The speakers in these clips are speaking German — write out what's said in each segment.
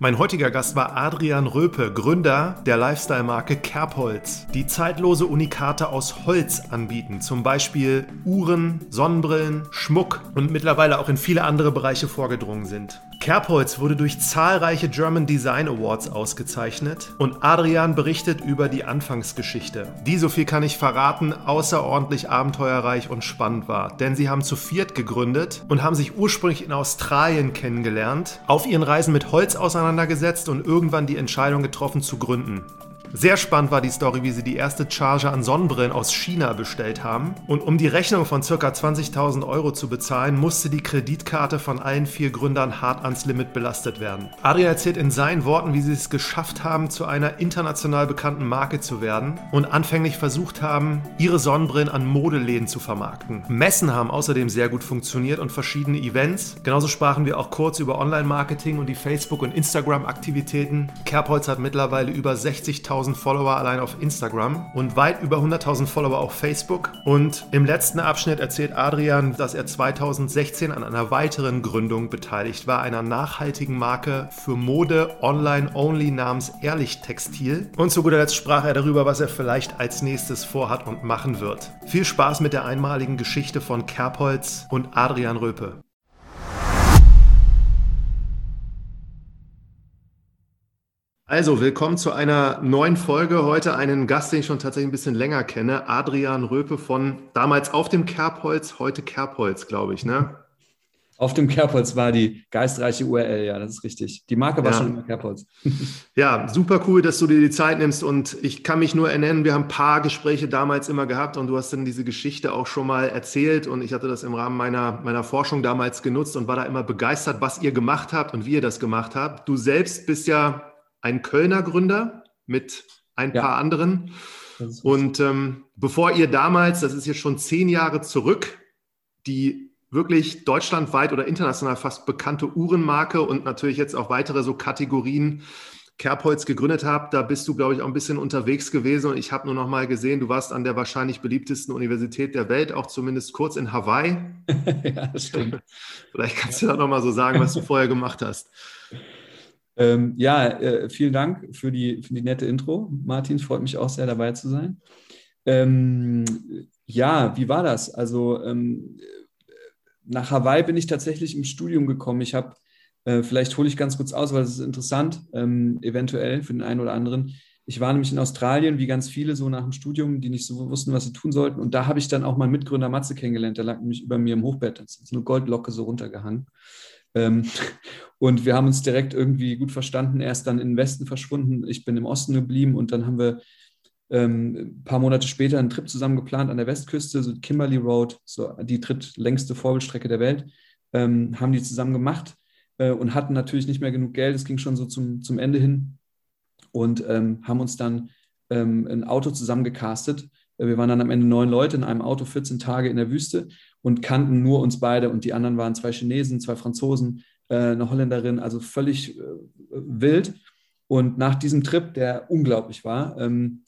Mein heutiger Gast war Adrian Röpe, Gründer der Lifestyle-Marke Kerbholz, die zeitlose Unikate aus Holz anbieten, zum Beispiel Uhren, Sonnenbrillen, Schmuck und mittlerweile auch in viele andere Bereiche vorgedrungen sind. Kerbholz wurde durch zahlreiche German Design Awards ausgezeichnet und Adrian berichtet über die Anfangsgeschichte, die, so viel kann ich verraten, außerordentlich abenteuerreich und spannend war. Denn sie haben zu viert gegründet und haben sich ursprünglich in Australien kennengelernt, auf ihren Reisen mit Holz auseinandergesetzt und irgendwann die Entscheidung getroffen zu gründen. Sehr spannend war die Story, wie sie die erste Charge an Sonnenbrillen aus China bestellt haben. Und um die Rechnung von ca. 20.000 Euro zu bezahlen, musste die Kreditkarte von allen vier Gründern hart ans Limit belastet werden. Adrian erzählt in seinen Worten, wie sie es geschafft haben, zu einer international bekannten Marke zu werden und anfänglich versucht haben, ihre Sonnenbrillen an Modeläden zu vermarkten. Messen haben außerdem sehr gut funktioniert und verschiedene Events. Genauso sprachen wir auch kurz über Online-Marketing und die Facebook- und Instagram-Aktivitäten. Kerbholz hat mittlerweile über 60.000 100.000 Follower allein auf Instagram und weit über 100.000 Follower auf Facebook. Und im letzten Abschnitt erzählt Adrian, dass er 2016 an einer weiteren Gründung beteiligt war, einer nachhaltigen Marke für Mode online-only namens Ehrlich Textil. Und zu guter Letzt sprach er darüber, was er vielleicht als nächstes vorhat und machen wird. Viel Spaß mit der einmaligen Geschichte von Kerbholz und Adrian Röpe. Also, willkommen zu einer neuen Folge. Heute einen Gast, den ich schon tatsächlich ein bisschen länger kenne, Adrian Röpe von damals auf dem Kerbholz, heute Kerbholz, glaube ich, ne? Auf dem Kerbholz war die geistreiche URL, ja, das ist richtig. Die Marke war ja. schon immer Kerbholz. Ja, super cool, dass du dir die Zeit nimmst und ich kann mich nur ernennen, wir haben ein paar Gespräche damals immer gehabt und du hast dann diese Geschichte auch schon mal erzählt und ich hatte das im Rahmen meiner, meiner Forschung damals genutzt und war da immer begeistert, was ihr gemacht habt und wie ihr das gemacht habt. Du selbst bist ja ein Kölner Gründer mit ein ja. paar anderen. Und ähm, bevor ihr damals, das ist jetzt schon zehn Jahre zurück, die wirklich deutschlandweit oder international fast bekannte Uhrenmarke und natürlich jetzt auch weitere so Kategorien Kerbholz gegründet habt, da bist du, glaube ich, auch ein bisschen unterwegs gewesen. Und ich habe nur noch mal gesehen, du warst an der wahrscheinlich beliebtesten Universität der Welt, auch zumindest kurz in Hawaii. ja, das stimmt. Vielleicht kannst du da noch mal so sagen, was du vorher gemacht hast. Ähm, ja, äh, vielen Dank für die, für die nette Intro. Martin, freut mich auch sehr dabei zu sein. Ähm, ja, wie war das? Also ähm, nach Hawaii bin ich tatsächlich im Studium gekommen. Ich habe, äh, vielleicht hole ich ganz kurz aus, weil es ist interessant, ähm, eventuell für den einen oder anderen. Ich war nämlich in Australien, wie ganz viele, so nach dem Studium, die nicht so wussten, was sie tun sollten. Und da habe ich dann auch meinen Mitgründer Matze kennengelernt. Der lag nämlich über mir im Hochbett. Das ist eine Goldlocke so runtergehangen. Ähm, und wir haben uns direkt irgendwie gut verstanden. Er ist dann den Westen verschwunden, ich bin im Osten geblieben und dann haben wir ähm, ein paar Monate später einen Trip zusammen geplant an der Westküste, so Kimberley Road, so die drittlängste Vorbildstrecke der Welt, ähm, haben die zusammen gemacht äh, und hatten natürlich nicht mehr genug Geld. Es ging schon so zum, zum Ende hin und ähm, haben uns dann ähm, ein Auto zusammengecastet. Äh, wir waren dann am Ende neun Leute in einem Auto, 14 Tage in der Wüste und kannten nur uns beide und die anderen waren zwei Chinesen, zwei Franzosen, äh, eine Holländerin, also völlig äh, wild. Und nach diesem Trip, der unglaublich war, ähm,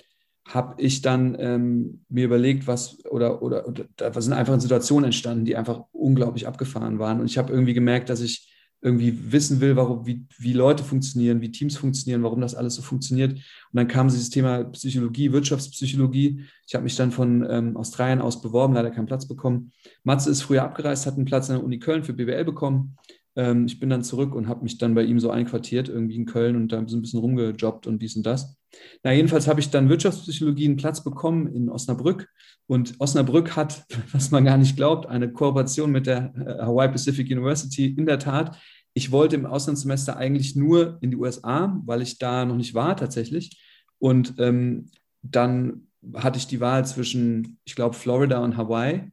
habe ich dann ähm, mir überlegt, was oder, oder, oder da sind einfach Situationen entstanden, die einfach unglaublich abgefahren waren. Und ich habe irgendwie gemerkt, dass ich irgendwie wissen will, warum, wie, wie Leute funktionieren, wie Teams funktionieren, warum das alles so funktioniert. Und dann kam dieses Thema Psychologie, Wirtschaftspsychologie. Ich habe mich dann von ähm, Australien aus beworben, leider keinen Platz bekommen. Matze ist früher abgereist, hat einen Platz an der Uni Köln für BWL bekommen. Ähm, ich bin dann zurück und habe mich dann bei ihm so einquartiert, irgendwie in Köln und da so ein bisschen rumgejobbt und dies und das. Na, jedenfalls habe ich dann Wirtschaftspsychologie einen Platz bekommen in Osnabrück. Und Osnabrück hat, was man gar nicht glaubt, eine Kooperation mit der äh, Hawaii Pacific University in der Tat. Ich wollte im Auslandssemester eigentlich nur in die USA, weil ich da noch nicht war tatsächlich. Und ähm, dann hatte ich die Wahl zwischen, ich glaube, Florida und Hawaii.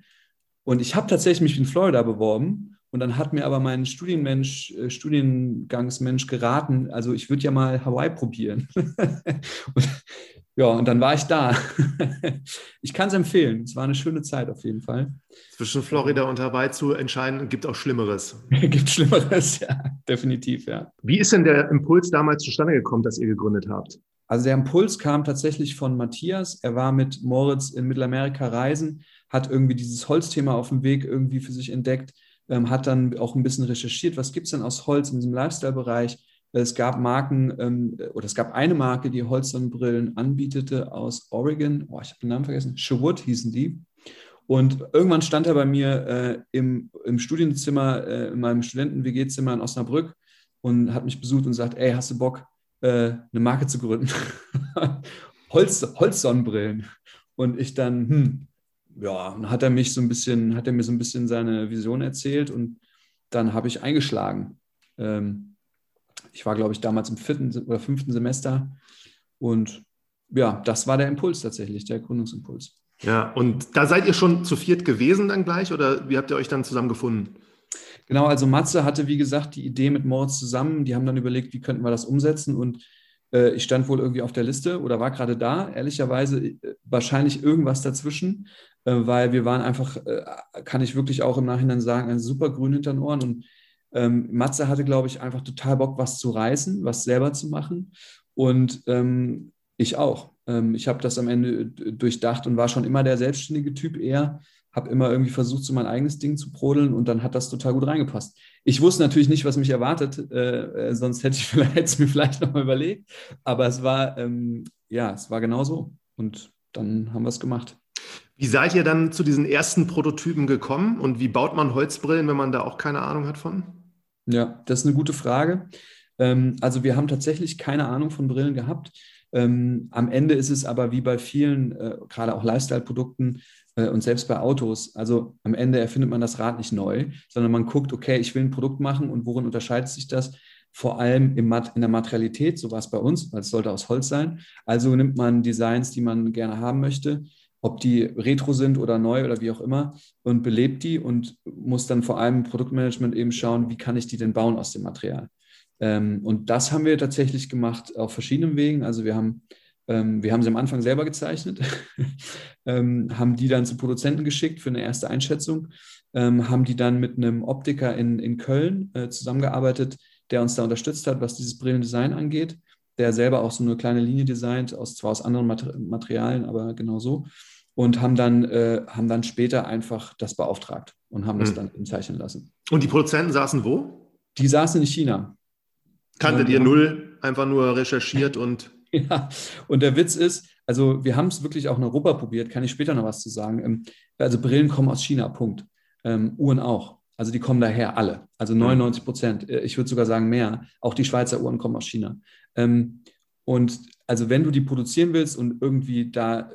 Und ich habe tatsächlich mich in Florida beworben und dann hat mir aber mein Studienmensch, äh, Studiengangsmensch geraten, also ich würde ja mal Hawaii probieren. und, ja, und dann war ich da. ich kann es empfehlen. Es war eine schöne Zeit auf jeden Fall. Zwischen Florida und Hawaii zu entscheiden, gibt auch Schlimmeres. gibt Schlimmeres, ja, definitiv, ja. Wie ist denn der Impuls damals zustande gekommen, dass ihr gegründet habt? Also der Impuls kam tatsächlich von Matthias. Er war mit Moritz in Mittelamerika reisen, hat irgendwie dieses Holzthema auf dem Weg irgendwie für sich entdeckt ähm, hat dann auch ein bisschen recherchiert, was gibt es denn aus Holz in diesem Lifestyle-Bereich Es gab Marken ähm, oder es gab eine Marke, die Holzsonnenbrillen anbietete aus Oregon. Oh, ich habe den Namen vergessen. Sherwood hießen die. Und irgendwann stand er bei mir äh, im, im Studienzimmer, äh, in meinem Studenten-WG-Zimmer in Osnabrück und hat mich besucht und sagt, ey, hast du Bock, äh, eine Marke zu gründen? Holz, Holzsonnenbrillen. Und ich dann, hm, ja, hat er mich so ein bisschen, hat er mir so ein bisschen seine Vision erzählt und dann habe ich eingeschlagen. Ähm, ich war, glaube ich, damals im vierten oder fünften Semester und ja, das war der Impuls tatsächlich, der Gründungsimpuls. Ja, und da seid ihr schon zu viert gewesen dann gleich oder wie habt ihr euch dann zusammen gefunden? Genau, also Matze hatte, wie gesagt, die Idee mit Moritz zusammen. Die haben dann überlegt, wie könnten wir das umsetzen und äh, ich stand wohl irgendwie auf der Liste oder war gerade da. Ehrlicherweise äh, wahrscheinlich irgendwas dazwischen, äh, weil wir waren einfach, äh, kann ich wirklich auch im Nachhinein sagen, ein super grün hinter den Ohren und ähm, Matze hatte, glaube ich, einfach total Bock, was zu reißen, was selber zu machen und ähm, ich auch. Ähm, ich habe das am Ende durchdacht und war schon immer der selbstständige Typ eher, habe immer irgendwie versucht, so mein eigenes Ding zu brodeln und dann hat das total gut reingepasst. Ich wusste natürlich nicht, was mich erwartet, äh, äh sonst hätte ich es mir vielleicht nochmal überlegt, aber es war, ähm, ja, es war genau so und dann haben wir es gemacht. Wie seid ihr dann zu diesen ersten Prototypen gekommen und wie baut man Holzbrillen, wenn man da auch keine Ahnung hat von? Ja, das ist eine gute Frage. Ähm, also wir haben tatsächlich keine Ahnung von Brillen gehabt. Ähm, am Ende ist es aber wie bei vielen, äh, gerade auch Lifestyle-Produkten äh, und selbst bei Autos, also am Ende erfindet man das Rad nicht neu, sondern man guckt, okay, ich will ein Produkt machen und worin unterscheidet sich das? Vor allem im Mat in der Materialität, so war es bei uns, weil es sollte aus Holz sein. Also nimmt man Designs, die man gerne haben möchte, ob die retro sind oder neu oder wie auch immer, und belebt die und muss dann vor allem im Produktmanagement eben schauen, wie kann ich die denn bauen aus dem Material. Ähm, und das haben wir tatsächlich gemacht auf verschiedenen Wegen. Also wir haben, ähm, wir haben sie am Anfang selber gezeichnet, ähm, haben die dann zu Produzenten geschickt für eine erste Einschätzung, ähm, haben die dann mit einem Optiker in, in Köln äh, zusammengearbeitet, der uns da unterstützt hat, was dieses Brillendesign angeht, der selber auch so eine kleine Linie designt, aus, zwar aus anderen Mater Materialien, aber genau so. Und haben dann, äh, haben dann später einfach das beauftragt und haben das mhm. dann zeichnen lassen. Und die Produzenten saßen wo? Die saßen in China. Kanntet ihr null, einfach nur recherchiert und. Ja, und der Witz ist, also wir haben es wirklich auch in Europa probiert, kann ich später noch was zu sagen. Ähm, also Brillen kommen aus China, Punkt. Ähm, Uhren auch. Also die kommen daher alle. Also 99 Prozent. Äh, ich würde sogar sagen mehr. Auch die Schweizer Uhren kommen aus China. Ähm, und also wenn du die produzieren willst und irgendwie da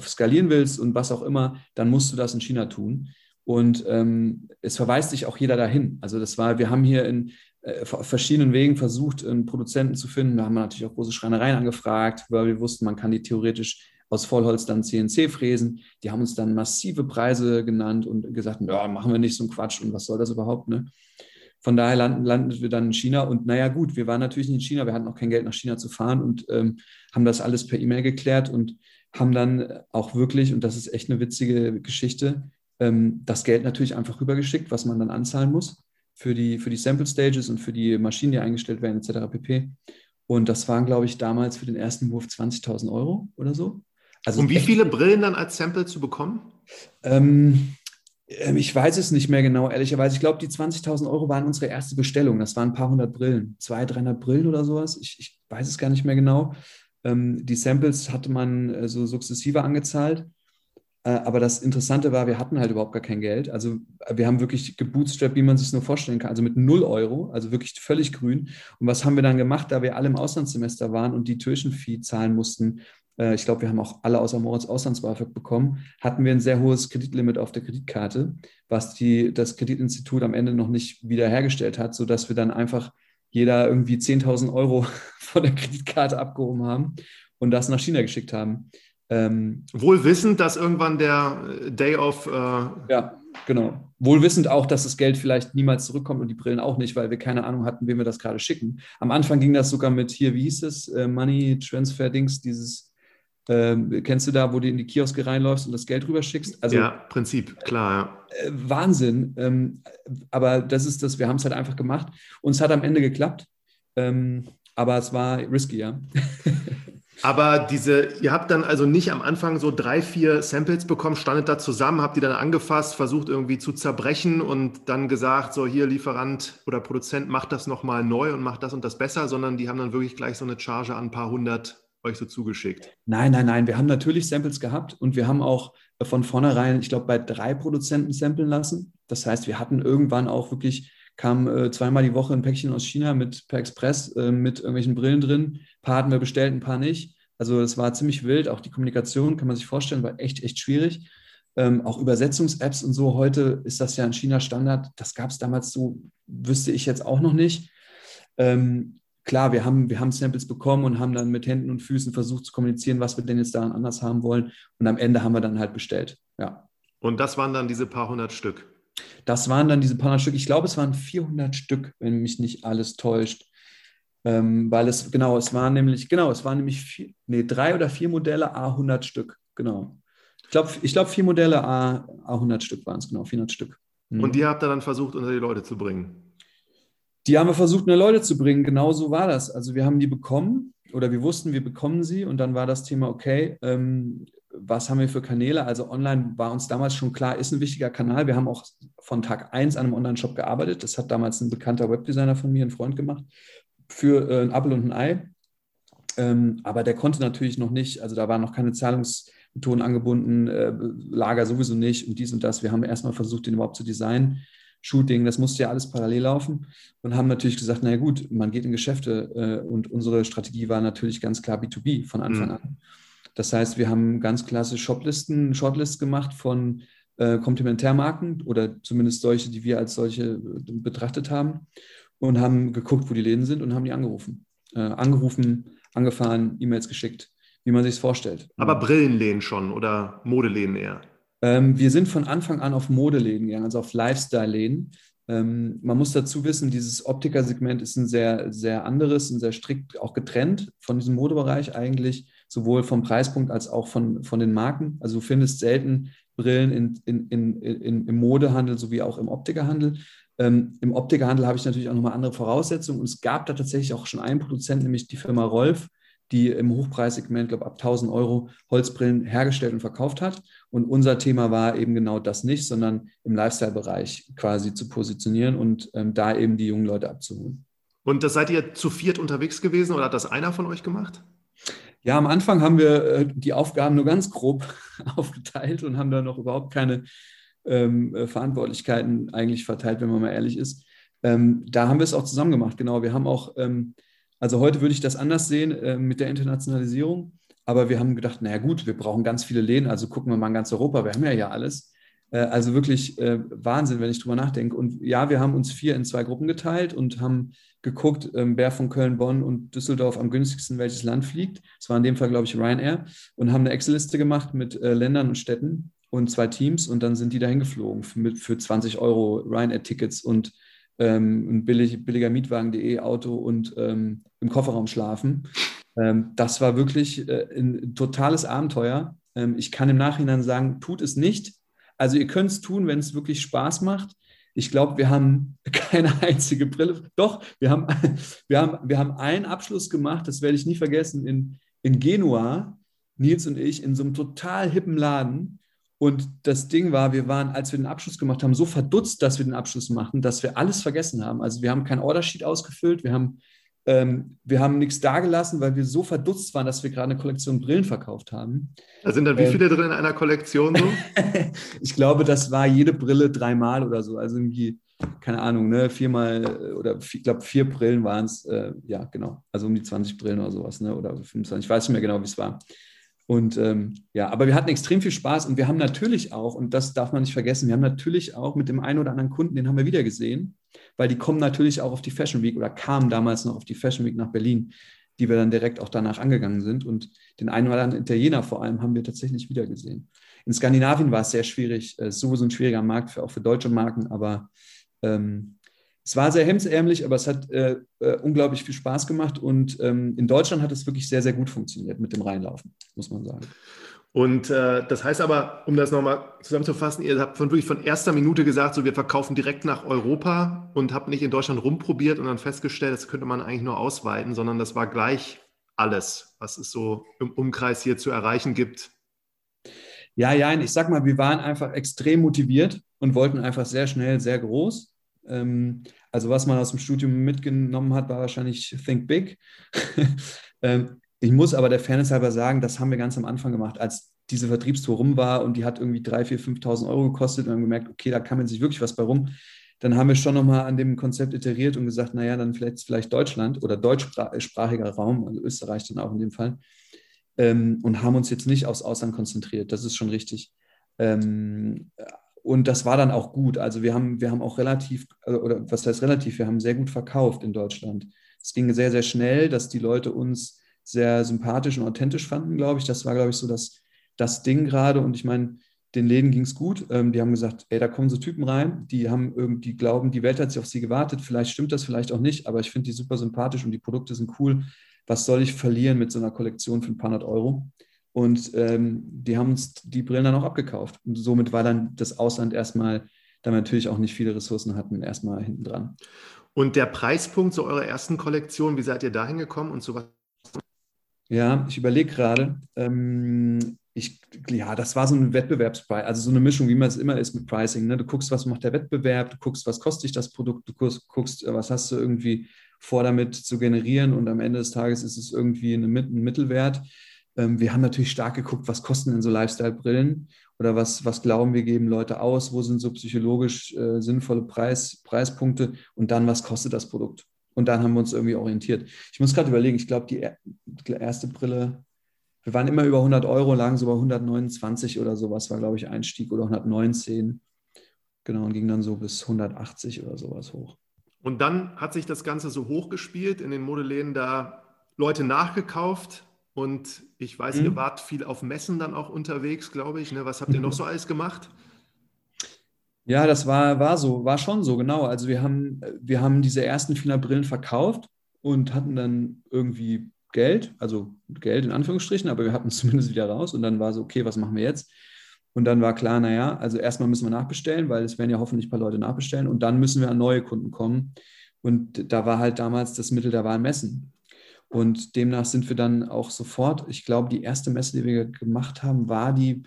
skalieren willst und was auch immer, dann musst du das in China tun. Und ähm, es verweist sich auch jeder dahin. Also das war, wir haben hier in, äh, verschiedenen Wegen versucht, einen Produzenten zu finden. Da haben wir natürlich auch große Schreinereien angefragt, weil wir wussten, man kann die theoretisch aus Vollholz dann CNC fräsen. Die haben uns dann massive Preise genannt und gesagt, ja, machen wir nicht so einen Quatsch und was soll das überhaupt, ne? Von daher landen, landen wir dann in China und naja gut, wir waren natürlich nicht in China, wir hatten auch kein Geld nach China zu fahren und ähm, haben das alles per E-Mail geklärt und haben dann auch wirklich, und das ist echt eine witzige Geschichte, ähm, das Geld natürlich einfach rübergeschickt, was man dann anzahlen muss für die, für die Sample Stages und für die Maschinen, die eingestellt werden, etc. pp. Und das waren, glaube ich, damals für den ersten Wurf 20.000 Euro oder so. Also um wie viele Brillen dann als Sample zu bekommen? Ähm, ähm ich weiß es nicht mehr genau, ehrlicherweise. Ich glaube, die 20.000 Euro waren unsere erste Bestellung. Das waren ein paar hundert Brillen, 200, 300 Brillen oder sowas. Ich, ich weiß es gar nicht mehr genau. Ähm, die Samples hatte man äh, so sukzessive angezahlt. Äh, aber das Interessante war, wir hatten halt überhaupt gar kein Geld. Also wir haben wirklich gebootstrapped, wie man sich nur vorstellen kann. Also mit 0 Euro, also wirklich völlig grün. Und was haben wir dann gemacht, da wir alle im Auslandssemester waren und die Tuition-Fee zahlen mussten? Äh, ich glaube, wir haben auch alle außer Moritz Auslands-BAföG bekommen. Hatten wir ein sehr hohes Kreditlimit auf der Kreditkarte, was die, das Kreditinstitut am Ende noch nicht wiederhergestellt hat, sodass wir dann einfach jeder irgendwie 10.000 Euro von der Kreditkarte abgehoben haben und das nach China geschickt haben. Ähm, Wohl wissend, dass irgendwann der äh, Day of. Äh ja, genau. Wohl wissend auch, dass das Geld vielleicht niemals zurückkommt und die Brillen auch nicht, weil wir keine Ahnung hatten, wem wir das gerade schicken. Am Anfang ging das sogar mit hier, wie hieß es, äh, Money Transfer Dings, dieses. Äh, kennst du da, wo du in die Kioske reinläufst und das Geld rüber schickst? Also, ja, Prinzip, klar. Ja. Äh, Wahnsinn. Ähm, aber das ist das, wir haben es halt einfach gemacht. Und es hat am Ende geklappt. Ähm, aber es war risky, ja. Aber diese, ihr habt dann also nicht am Anfang so drei, vier Samples bekommen, standet da zusammen, habt die dann angefasst, versucht irgendwie zu zerbrechen und dann gesagt, so hier Lieferant oder Produzent macht das nochmal neu und macht das und das besser, sondern die haben dann wirklich gleich so eine Charge an ein paar hundert euch so zugeschickt. Nein, nein, nein. Wir haben natürlich Samples gehabt und wir haben auch von vornherein, ich glaube, bei drei Produzenten samplen lassen. Das heißt, wir hatten irgendwann auch wirklich kam äh, zweimal die Woche ein Päckchen aus China mit per Express äh, mit irgendwelchen Brillen drin. Ein paar hatten wir bestellt, ein paar nicht. Also es war ziemlich wild. Auch die Kommunikation, kann man sich vorstellen, war echt, echt schwierig. Ähm, auch Übersetzungs-Apps und so. Heute ist das ja in China Standard. Das gab es damals so, wüsste ich jetzt auch noch nicht. Ähm, klar, wir haben, wir haben Samples bekommen und haben dann mit Händen und Füßen versucht zu kommunizieren, was wir denn jetzt daran anders haben wollen. Und am Ende haben wir dann halt bestellt. Ja. Und das waren dann diese paar hundert Stück. Das waren dann diese paar hundert Stück. Ich glaube, es waren 400 Stück, wenn mich nicht alles täuscht. Ähm, weil es, genau, es waren nämlich, genau, es waren nämlich vier, nee, drei oder vier Modelle, A 100 Stück, genau. Ich glaube, ich glaub, vier Modelle, A, A 100 Stück waren es, genau, 400 Stück. Mhm. Und die habt ihr dann versucht, unter die Leute zu bringen? Die haben wir versucht, unter Leute zu bringen, genau so war das. Also wir haben die bekommen oder wir wussten, wir bekommen sie und dann war das Thema, okay, ähm, was haben wir für Kanäle? Also online war uns damals schon klar, ist ein wichtiger Kanal. Wir haben auch von Tag 1 an einem Online-Shop gearbeitet. Das hat damals ein bekannter Webdesigner von mir, ein Freund gemacht, für äh, ein Apple und ein Ei. Ähm, aber der konnte natürlich noch nicht, also da waren noch keine Zahlungsmethoden angebunden, äh, Lager sowieso nicht und dies und das. Wir haben erstmal versucht, den überhaupt zu designen. Shooting, das musste ja alles parallel laufen und haben natürlich gesagt, naja gut, man geht in Geschäfte äh, und unsere Strategie war natürlich ganz klar B2B von Anfang mhm. an. Das heißt, wir haben ganz klassisch Shoplisten, Shortlists gemacht von äh, Komplementärmarken oder zumindest solche, die wir als solche äh, betrachtet haben und haben geguckt, wo die Läden sind und haben die angerufen. Äh, angerufen, angefahren, E-Mails geschickt, wie man sich es vorstellt. Aber Brillenläden schon oder Modeläden eher? Ähm, wir sind von Anfang an auf Modeläden gegangen, also auf Lifestyle-Läden. Ähm, man muss dazu wissen, dieses Optikersegment ist ein sehr, sehr anderes, und sehr strikt auch getrennt von diesem Modebereich eigentlich sowohl vom Preispunkt als auch von, von den Marken. Also du findest selten Brillen in, in, in, in, im Modehandel sowie auch im Optikerhandel. Ähm, Im Optikerhandel habe ich natürlich auch nochmal andere Voraussetzungen und es gab da tatsächlich auch schon einen Produzent, nämlich die Firma Rolf, die im Hochpreissegment, glaube ab 1000 Euro Holzbrillen hergestellt und verkauft hat. Und unser Thema war eben genau das nicht, sondern im Lifestyle-Bereich quasi zu positionieren und ähm, da eben die jungen Leute abzuholen. Und das seid ihr zu viert unterwegs gewesen oder hat das einer von euch gemacht? Ja, am Anfang haben wir äh, die Aufgaben nur ganz grob aufgeteilt und haben da noch überhaupt keine ähm, äh, Verantwortlichkeiten eigentlich verteilt, wenn man mal ehrlich ist. Ähm, da haben wir es auch zusammen gemacht, genau. Wir haben auch, ähm, also heute würde ich das anders sehen äh, mit der Internationalisierung, aber wir haben gedacht, naja gut, wir brauchen ganz viele Läden, also gucken wir mal in ganz Europa, wir haben ja ja alles. Äh, also wirklich äh, Wahnsinn, wenn ich drüber nachdenke. Und ja, wir haben uns vier in zwei Gruppen geteilt und haben geguckt, ähm, wer von Köln, Bonn und Düsseldorf am günstigsten welches Land fliegt. Das war in dem Fall, glaube ich, Ryanair. Und haben eine Excel-Liste gemacht mit äh, Ländern und Städten und zwei Teams. Und dann sind die dahin geflogen für, für 20 Euro Ryanair-Tickets und ähm, ein billig, billiger Mietwagen.de Auto und ähm, im Kofferraum schlafen. Ähm, das war wirklich äh, ein totales Abenteuer. Ähm, ich kann im Nachhinein sagen, tut es nicht. Also ihr könnt es tun, wenn es wirklich Spaß macht. Ich glaube, wir haben keine einzige Brille. Doch, wir haben, wir haben, wir haben einen Abschluss gemacht, das werde ich nie vergessen, in, in Genua, Nils und ich, in so einem total hippen Laden. Und das Ding war, wir waren, als wir den Abschluss gemacht haben, so verdutzt, dass wir den Abschluss machen, dass wir alles vergessen haben. Also wir haben kein Ordersheet ausgefüllt, wir haben ähm, wir haben nichts dagelassen, weil wir so verdutzt waren, dass wir gerade eine Kollektion Brillen verkauft haben. Da sind dann wie ähm, viele drin in einer Kollektion so? ich glaube, das war jede Brille dreimal oder so. Also irgendwie, keine Ahnung, ne, viermal äh, oder ich glaube, vier Brillen waren es. Äh, ja, genau. Also um die 20 Brillen oder sowas, ne? Oder 25. Ich weiß nicht mehr genau, wie es war. Und ähm, ja, aber wir hatten extrem viel Spaß und wir haben natürlich auch, und das darf man nicht vergessen, wir haben natürlich auch mit dem einen oder anderen Kunden, den haben wir wieder gesehen, weil die kommen natürlich auch auf die Fashion Week oder kamen damals noch auf die Fashion Week nach Berlin, die wir dann direkt auch danach angegangen sind. Und den einen oder anderen Italiener vor allem haben wir tatsächlich wieder gesehen. In Skandinavien war es sehr schwierig, es ist sowieso ein schwieriger Markt, für, auch für deutsche Marken, aber ähm, es war sehr hemdsärmlich, aber es hat äh, äh, unglaublich viel Spaß gemacht und ähm, in Deutschland hat es wirklich sehr, sehr gut funktioniert mit dem Reinlaufen, muss man sagen. Und äh, das heißt aber, um das nochmal zusammenzufassen, ihr habt von wirklich von erster Minute gesagt, so wir verkaufen direkt nach Europa und habt nicht in Deutschland rumprobiert und dann festgestellt, das könnte man eigentlich nur ausweiten, sondern das war gleich alles, was es so im Umkreis hier zu erreichen gibt? Ja, ja, ich sag mal, wir waren einfach extrem motiviert und wollten einfach sehr schnell, sehr groß. Ähm, also was man aus dem Studium mitgenommen hat, war wahrscheinlich Think Big. ähm, ich muss aber der Fairness halber sagen, das haben wir ganz am Anfang gemacht, als diese Vertriebstour rum war und die hat irgendwie 3.000, 4.000, 5.000 Euro gekostet und haben gemerkt, okay, da kann man sich wirklich was bei rum. Dann haben wir schon nochmal an dem Konzept iteriert und gesagt, naja, dann vielleicht, vielleicht Deutschland oder deutschsprachiger Raum, also Österreich dann auch in dem Fall, ähm, und haben uns jetzt nicht aufs Ausland konzentriert. Das ist schon richtig. Ähm, und das war dann auch gut. Also wir haben, wir haben auch relativ, äh, oder was heißt relativ, wir haben sehr gut verkauft in Deutschland. Es ging sehr, sehr schnell, dass die Leute uns sehr sympathisch und authentisch fanden, glaube ich. Das war, glaube ich, so das, das Ding gerade. Und ich meine, den Läden ging es gut. Ähm, die haben gesagt, ey, da kommen so Typen rein, die haben irgendwie glauben, die Welt hat sich auf sie gewartet. Vielleicht stimmt das, vielleicht auch nicht, aber ich finde die super sympathisch und die Produkte sind cool. Was soll ich verlieren mit so einer Kollektion für ein paar hundert Euro? Und ähm, die haben uns die Brillen dann auch abgekauft. Und somit war dann das Ausland erstmal, da wir natürlich auch nicht viele Ressourcen hatten, erstmal hinten dran. Und der Preispunkt zu eurer ersten Kollektion, wie seid ihr da hingekommen und so was? Ja, ich überlege gerade. Ähm, ich, ja, das war so ein Wettbewerbspreis, also so eine Mischung, wie man es immer ist mit Pricing. Ne? Du guckst, was macht der Wettbewerb, du guckst, was kostet dich das Produkt, du guckst, was hast du irgendwie vor damit zu generieren und am Ende des Tages ist es irgendwie ein Mittelwert. Ähm, wir haben natürlich stark geguckt, was kosten denn so Lifestyle-Brillen oder was, was glauben wir, geben Leute aus, wo sind so psychologisch äh, sinnvolle Preis, Preispunkte und dann, was kostet das Produkt. Und dann haben wir uns irgendwie orientiert. Ich muss gerade überlegen, ich glaube, die, erste Brille, wir waren immer über 100 Euro, lagen so bei 129 oder sowas, war, glaube ich, Einstieg oder 119. Genau, und ging dann so bis 180 oder sowas hoch. Und dann hat sich das Ganze so hochgespielt, in den Modeläden da Leute nachgekauft, und ich weiß, mhm. ihr wart viel auf Messen dann auch unterwegs, glaube ich. Ne? Was habt ihr noch so alles gemacht? Ja, das war, war so, war schon so, genau. Also wir haben, wir haben diese ersten vier Brillen verkauft und hatten dann irgendwie Geld, also Geld in Anführungsstrichen, aber wir hatten es zumindest wieder raus und dann war so, okay, was machen wir jetzt? Und dann war klar, naja, also erstmal müssen wir nachbestellen, weil es werden ja hoffentlich ein paar Leute nachbestellen und dann müssen wir an neue Kunden kommen. Und da war halt damals das Mittel der Wahl Messen. Und demnach sind wir dann auch sofort, ich glaube, die erste Messe, die wir gemacht haben, war die,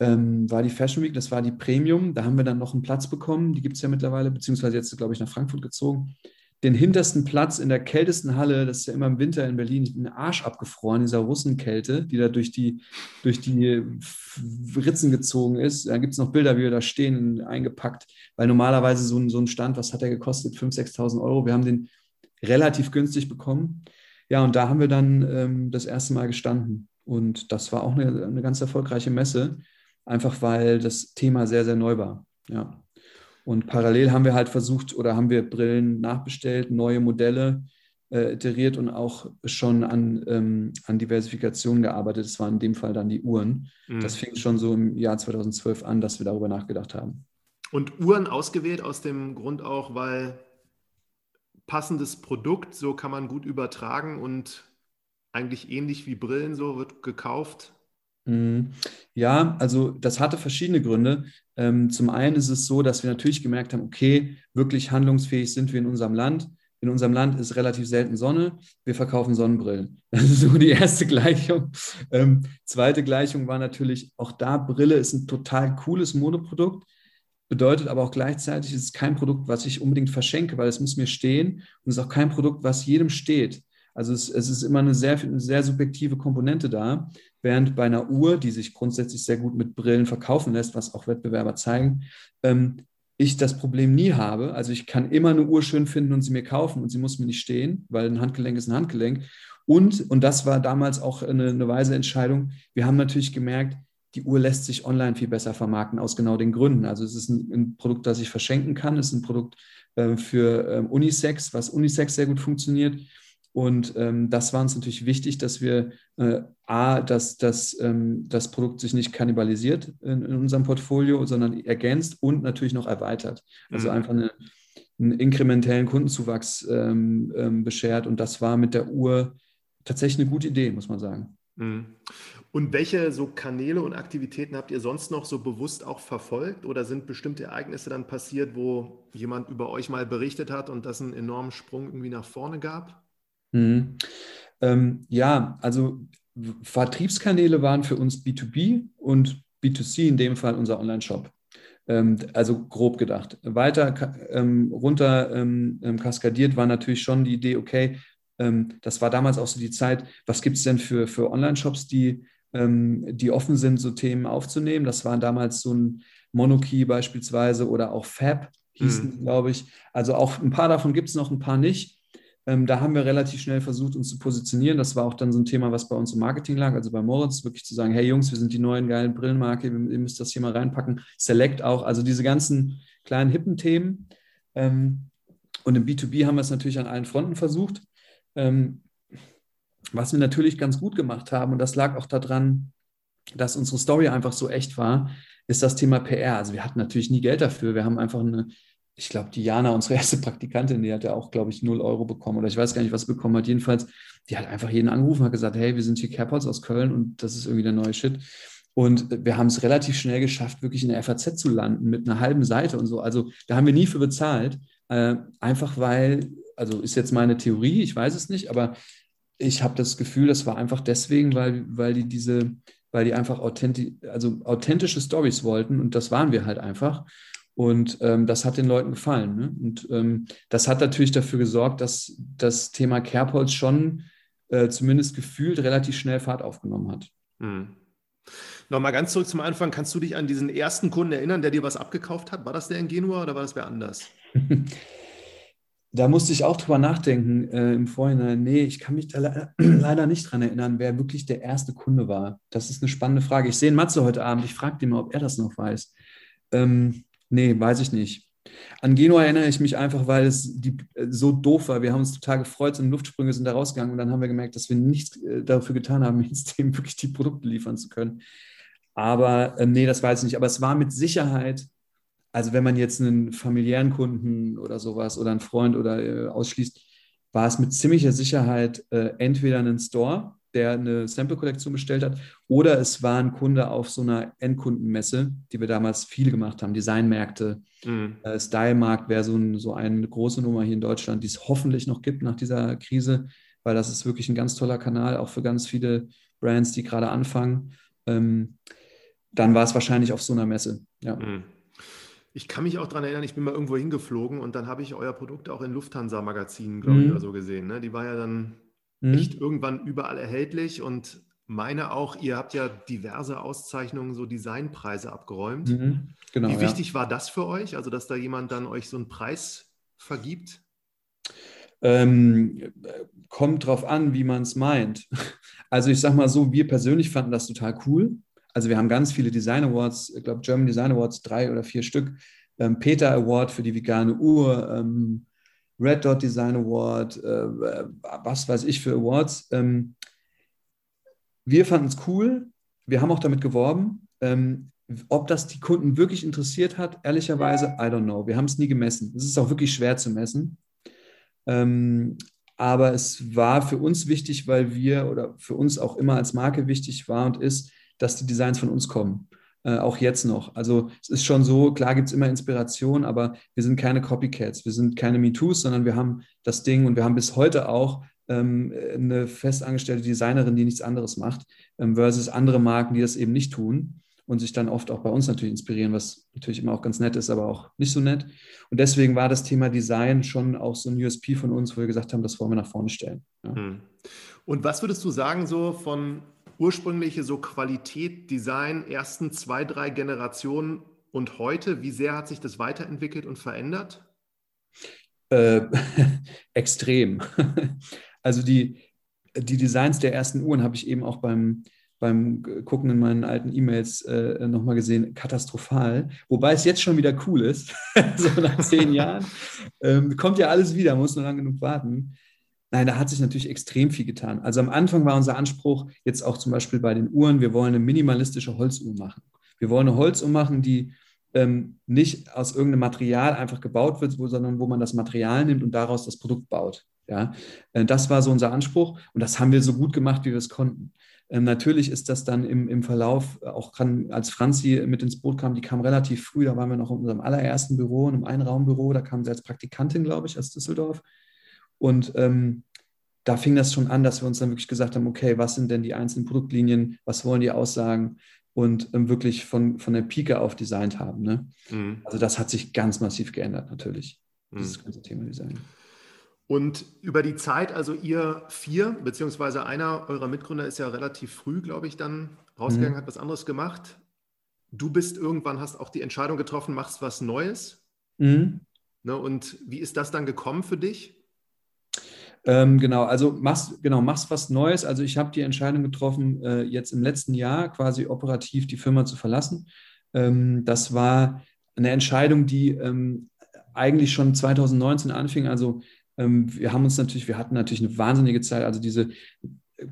ähm, war die Fashion Week, das war die Premium. Da haben wir dann noch einen Platz bekommen, die gibt es ja mittlerweile, beziehungsweise jetzt, glaube ich, nach Frankfurt gezogen. Den hintersten Platz in der kältesten Halle, das ist ja immer im Winter in Berlin, den Arsch abgefroren, dieser Russenkälte, die da durch die, durch die Ritzen gezogen ist. Da gibt es noch Bilder, wie wir da stehen, eingepackt, weil normalerweise so ein, so ein Stand, was hat der gekostet? 5.000, 6.000 Euro. Wir haben den relativ günstig bekommen. Ja, und da haben wir dann ähm, das erste Mal gestanden. Und das war auch eine, eine ganz erfolgreiche Messe, einfach weil das Thema sehr, sehr neu war. Ja. Und parallel haben wir halt versucht oder haben wir Brillen nachbestellt, neue Modelle äh, iteriert und auch schon an, ähm, an Diversifikation gearbeitet. Das waren in dem Fall dann die Uhren. Mhm. Das fing schon so im Jahr 2012 an, dass wir darüber nachgedacht haben. Und Uhren ausgewählt aus dem Grund auch, weil passendes Produkt, so kann man gut übertragen und eigentlich ähnlich wie Brillen, so wird gekauft. Mhm. Ja, also das hatte verschiedene Gründe. Ähm, zum einen ist es so, dass wir natürlich gemerkt haben, okay, wirklich handlungsfähig sind wir in unserem Land. In unserem Land ist relativ selten Sonne. Wir verkaufen Sonnenbrillen. Das ist so die erste Gleichung. Ähm, zweite Gleichung war natürlich, auch da Brille ist ein total cooles Modeprodukt bedeutet aber auch gleichzeitig, es ist kein Produkt, was ich unbedingt verschenke, weil es muss mir stehen und es ist auch kein Produkt, was jedem steht. Also es, es ist immer eine sehr, eine sehr subjektive Komponente da, während bei einer Uhr, die sich grundsätzlich sehr gut mit Brillen verkaufen lässt, was auch Wettbewerber zeigen, ähm, ich das Problem nie habe. Also ich kann immer eine Uhr schön finden und sie mir kaufen und sie muss mir nicht stehen, weil ein Handgelenk ist ein Handgelenk. Und, und das war damals auch eine, eine weise Entscheidung, wir haben natürlich gemerkt, die Uhr lässt sich online viel besser vermarkten, aus genau den Gründen. Also es ist ein, ein Produkt, das ich verschenken kann, es ist ein Produkt äh, für ähm, Unisex, was Unisex sehr gut funktioniert. Und ähm, das war uns natürlich wichtig, dass wir äh, A, dass, dass ähm, das Produkt sich nicht kannibalisiert in, in, unserem Portfolio, sondern ergänzt und natürlich noch erweitert. Also mhm. einfach eine, einen inkrementellen Kundenzuwachs ähm, ähm, beschert. Und das war mit der Uhr tatsächlich eine gute Idee, muss man sagen. Mhm. Und welche so Kanäle und Aktivitäten habt ihr sonst noch so bewusst auch verfolgt? Oder sind bestimmte Ereignisse dann passiert, wo jemand über euch mal berichtet hat und das einen enormen Sprung irgendwie nach vorne gab? Mhm. Ähm, ja, also Vertriebskanäle waren für uns B2B und B2C, in dem Fall unser Online-Shop. Ähm, also grob gedacht. Weiter ähm, runter ähm, ähm, kaskadiert war natürlich schon die Idee, okay, das war damals auch so die Zeit, was gibt es denn für, für Online-Shops, die, die offen sind, so Themen aufzunehmen. Das war damals so ein Monokey beispielsweise oder auch Fab hießen, mhm. glaube ich. Also auch ein paar davon gibt es noch, ein paar nicht. Ähm, da haben wir relativ schnell versucht, uns zu positionieren. Das war auch dann so ein Thema, was bei uns im Marketing lag, also bei Moritz, wirklich zu sagen, hey Jungs, wir sind die neuen geilen Brillenmarke, ihr müsst das hier mal reinpacken. Select auch, also diese ganzen kleinen hippen Themen. Ähm, und im B2B haben wir es natürlich an allen Fronten versucht. Ähm, was wir natürlich ganz gut gemacht haben, und das lag auch daran, dass unsere Story einfach so echt war, ist das Thema PR. Also wir hatten natürlich nie Geld dafür. Wir haben einfach eine, ich glaube, Diana, unsere erste Praktikantin, die hat ja auch, glaube ich, 0 Euro bekommen oder ich weiß gar nicht, was bekommen hat. Jedenfalls, die hat einfach jeden angerufen, hat gesagt, hey, wir sind hier Carepods aus Köln und das ist irgendwie der neue Shit. Und wir haben es relativ schnell geschafft, wirklich in der FAZ zu landen mit einer halben Seite und so. Also da haben wir nie für bezahlt, äh, einfach weil, also ist jetzt meine Theorie, ich weiß es nicht, aber ich habe das Gefühl, das war einfach deswegen, weil, weil die diese, weil die einfach authentisch, also authentische Stories wollten und das waren wir halt einfach. Und ähm, das hat den Leuten gefallen. Ne? Und ähm, das hat natürlich dafür gesorgt, dass das Thema Kerbholz schon äh, zumindest gefühlt relativ schnell Fahrt aufgenommen hat. Hm. Nochmal ganz zurück zum Anfang. Kannst du dich an diesen ersten Kunden erinnern, der dir was abgekauft hat? War das der in Genua oder war das wer anders? da musste ich auch drüber nachdenken äh, im Vorhinein. Nee, ich kann mich da le leider nicht dran erinnern, wer wirklich der erste Kunde war. Das ist eine spannende Frage. Ich sehe einen Matze heute Abend. Ich frage ihn mal, ob er das noch weiß. Ähm, nee, weiß ich nicht. An Genua erinnere ich mich einfach, weil es die, äh, so doof war. Wir haben uns total gefreut, sind Luftsprünge sind da rausgegangen und dann haben wir gemerkt, dass wir nichts äh, dafür getan haben, jetzt dem wirklich die Produkte liefern zu können. Aber äh, nee, das weiß ich nicht. Aber es war mit Sicherheit also wenn man jetzt einen familiären Kunden oder sowas oder einen Freund oder äh, ausschließt, war es mit ziemlicher Sicherheit äh, entweder ein Store, der eine Sample-Kollektion bestellt hat, oder es war ein Kunde auf so einer Endkundenmesse, die wir damals viel gemacht haben, Designmärkte. Mhm. Äh, Stylemarkt wäre so, ein, so eine große Nummer hier in Deutschland, die es hoffentlich noch gibt nach dieser Krise, weil das ist wirklich ein ganz toller Kanal, auch für ganz viele Brands, die gerade anfangen. Ähm, dann war es wahrscheinlich auf so einer Messe. Ja. Mhm. Ich kann mich auch daran erinnern, ich bin mal irgendwo hingeflogen und dann habe ich euer Produkt auch in Lufthansa-Magazinen, glaube ich, mhm. oder so gesehen. Ne? Die war ja dann mhm. echt irgendwann überall erhältlich und meine auch, ihr habt ja diverse Auszeichnungen, so Designpreise abgeräumt. Mhm. Genau, Wie wichtig ja. war das für euch? Also, dass da jemand dann euch so einen Preis vergibt? Ähm, kommt drauf an, wie man es meint. Also ich sage mal so, wir persönlich fanden das total cool. Also wir haben ganz viele Design Awards, ich glaube German Design Awards, drei oder vier Stück. Ähm, Peter Award für die vegane Uhr, ähm, Red Dot Design Award, äh, was weiß ich für Awards. Ähm, wir fanden es cool, wir haben auch damit geworben. Ähm, ob das die Kunden wirklich interessiert hat, ehrlicherweise, I don't know. Wir haben es nie gemessen. Es ist auch wirklich schwer zu messen. Ähm, aber es war für uns wichtig, weil wir oder für uns auch immer als Marke wichtig war und ist, dass die Designs von uns kommen. Äh, auch jetzt noch. Also es ist schon so, klar gibt es immer Inspiration, aber wir sind keine Copycats, wir sind keine MeToos, sondern wir haben das Ding und wir haben bis heute auch ähm, eine festangestellte Designerin, die nichts anderes macht, ähm, versus andere Marken, die das eben nicht tun und sich dann oft auch bei uns natürlich inspirieren, was natürlich immer auch ganz nett ist, aber auch nicht so nett. Und deswegen war das Thema Design schon auch so ein USP von uns, wo wir gesagt haben, das wollen wir nach vorne stellen. Ja. Hm. Und was würdest du sagen, so von ursprüngliche so Qualität, Design, ersten zwei, drei Generationen und heute, wie sehr hat sich das weiterentwickelt und verändert? Äh, extrem. Also die, die Designs der ersten Uhren habe ich eben auch beim, beim Gucken in meinen alten E-Mails äh, nochmal gesehen, katastrophal. Wobei es jetzt schon wieder cool ist, so nach zehn Jahren. Ähm, kommt ja alles wieder, muss nur lang genug warten. Nein, da hat sich natürlich extrem viel getan. Also am Anfang war unser Anspruch, jetzt auch zum Beispiel bei den Uhren, wir wollen eine minimalistische Holzuhr machen. Wir wollen eine Holzuhr machen, die ähm, nicht aus irgendeinem Material einfach gebaut wird, wo, sondern wo man das Material nimmt und daraus das Produkt baut. Ja, äh, das war so unser Anspruch und das haben wir so gut gemacht, wie wir es konnten. Ähm, natürlich ist das dann im, im Verlauf, auch kann, als Franzi mit ins Boot kam, die kam relativ früh, da waren wir noch in unserem allerersten Büro, in einem Einraumbüro, da kam sie als Praktikantin, glaube ich, aus Düsseldorf. Und ähm, da fing das schon an, dass wir uns dann wirklich gesagt haben, okay, was sind denn die einzelnen Produktlinien, was wollen die aussagen und ähm, wirklich von, von der Pike auf designt haben. Ne? Mhm. Also das hat sich ganz massiv geändert natürlich, mhm. dieses ganze Thema Design. Und über die Zeit, also ihr vier, beziehungsweise einer eurer Mitgründer ist ja relativ früh, glaube ich, dann rausgegangen, mhm. hat was anderes gemacht. Du bist irgendwann, hast auch die Entscheidung getroffen, machst was Neues. Mhm. Ne, und wie ist das dann gekommen für dich? Ähm, genau, also machst, genau, machst was Neues. Also ich habe die Entscheidung getroffen, äh, jetzt im letzten Jahr quasi operativ die Firma zu verlassen. Ähm, das war eine Entscheidung, die ähm, eigentlich schon 2019 anfing. Also ähm, wir haben uns natürlich, wir hatten natürlich eine wahnsinnige Zeit. Also diese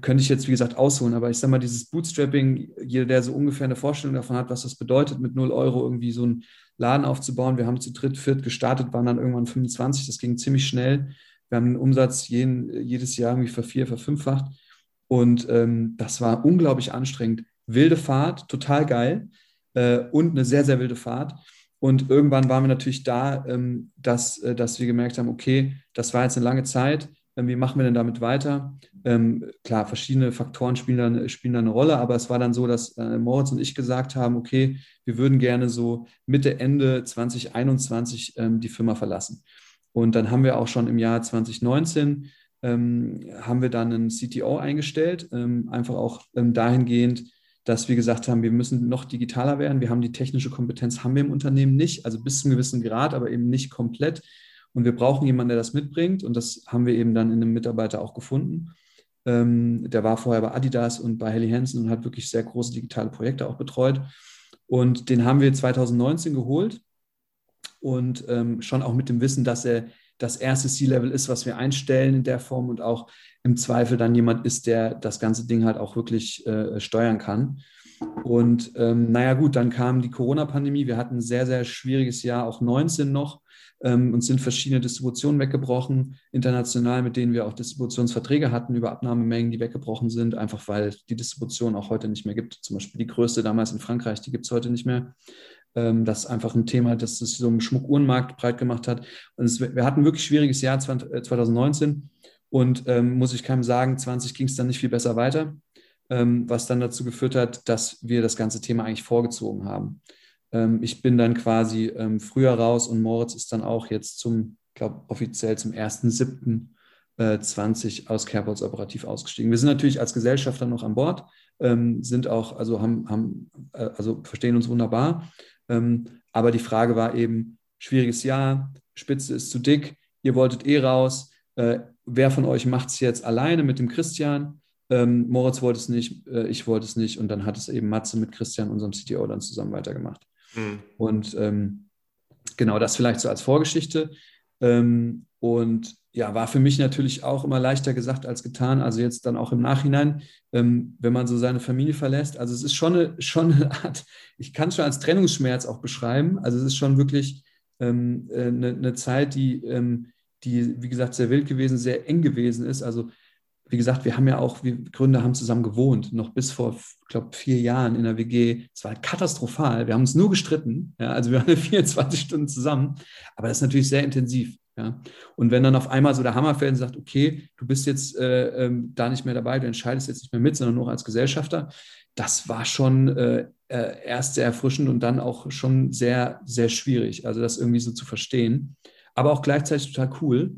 könnte ich jetzt, wie gesagt, ausholen, aber ich sage mal, dieses Bootstrapping, jeder, der so ungefähr eine Vorstellung davon hat, was das bedeutet, mit 0 Euro irgendwie so einen Laden aufzubauen. Wir haben zu dritt, viert gestartet, waren dann irgendwann 25, das ging ziemlich schnell. Wir haben den Umsatz jeden, jedes Jahr irgendwie vervier, verfünffacht. Und ähm, das war unglaublich anstrengend. Wilde Fahrt, total geil äh, und eine sehr, sehr wilde Fahrt. Und irgendwann waren wir natürlich da, ähm, dass, äh, dass wir gemerkt haben, okay, das war jetzt eine lange Zeit. Ähm, wie machen wir denn damit weiter? Ähm, klar, verschiedene Faktoren spielen dann, spielen dann eine Rolle, aber es war dann so, dass äh, Moritz und ich gesagt haben, okay, wir würden gerne so Mitte, Ende 2021 ähm, die Firma verlassen. Und dann haben wir auch schon im Jahr 2019 ähm, haben wir dann einen CTO eingestellt, ähm, einfach auch ähm, dahingehend, dass wir gesagt haben, wir müssen noch digitaler werden. Wir haben die technische Kompetenz, haben wir im Unternehmen nicht, also bis zu einem gewissen Grad, aber eben nicht komplett. Und wir brauchen jemanden, der das mitbringt. Und das haben wir eben dann in einem Mitarbeiter auch gefunden. Ähm, der war vorher bei Adidas und bei Helly Hansen und hat wirklich sehr große digitale Projekte auch betreut. Und den haben wir 2019 geholt und ähm, schon auch mit dem Wissen, dass er das erste C-Level ist, was wir einstellen in der Form und auch im Zweifel dann jemand ist, der das ganze Ding halt auch wirklich äh, steuern kann. Und ähm, naja gut, dann kam die Corona-Pandemie. Wir hatten ein sehr, sehr schwieriges Jahr, auch 19 noch. Ähm, uns sind verschiedene Distributionen weggebrochen, international, mit denen wir auch Distributionsverträge hatten über Abnahmemengen, die weggebrochen sind, einfach weil die Distribution auch heute nicht mehr gibt. Zum Beispiel die größte damals in Frankreich, die gibt es heute nicht mehr. Ähm, das ist einfach ein Thema, das es so im Schmuckuhrenmarkt breit gemacht hat. Und es, wir hatten ein wirklich schwieriges Jahr 2019 äh, und ähm, muss ich keinem sagen, 20 ging es dann nicht viel besser weiter, ähm, was dann dazu geführt hat, dass wir das ganze Thema eigentlich vorgezogen haben. Ähm, ich bin dann quasi ähm, früher raus und Moritz ist dann auch jetzt zum, ich glaube offiziell zum 1.7.20 äh, aus Carepods operativ ausgestiegen. Wir sind natürlich als Gesellschafter noch an Bord, ähm, sind auch, also haben, haben äh, also verstehen uns wunderbar aber die Frage war eben, schwieriges Jahr, Spitze ist zu dick, ihr wolltet eh raus. Äh, wer von euch macht es jetzt alleine mit dem Christian? Ähm, Moritz wollte es nicht, äh, ich wollte es nicht. Und dann hat es eben Matze mit Christian, unserem CTO, dann zusammen weitergemacht. Mhm. Und ähm, genau das vielleicht so als Vorgeschichte. Ähm, und ja, war für mich natürlich auch immer leichter gesagt als getan. Also jetzt dann auch im Nachhinein, ähm, wenn man so seine Familie verlässt. Also es ist schon eine, schon eine Art, ich kann es schon als Trennungsschmerz auch beschreiben. Also es ist schon wirklich ähm, äh, eine, eine, Zeit, die, ähm, die, wie gesagt, sehr wild gewesen, sehr eng gewesen ist. Also wie gesagt, wir haben ja auch, wir Gründer haben zusammen gewohnt, noch bis vor, ich glaube, vier Jahren in der WG. Es war katastrophal. Wir haben uns nur gestritten. Ja, also wir waren 24 Stunden zusammen. Aber das ist natürlich sehr intensiv. Ja? Und wenn dann auf einmal so der Hammer fällt und sagt, okay, du bist jetzt äh, ähm, da nicht mehr dabei, du entscheidest jetzt nicht mehr mit, sondern nur als Gesellschafter, das war schon äh, äh, erst sehr erfrischend und dann auch schon sehr, sehr schwierig, also das irgendwie so zu verstehen. Aber auch gleichzeitig total cool,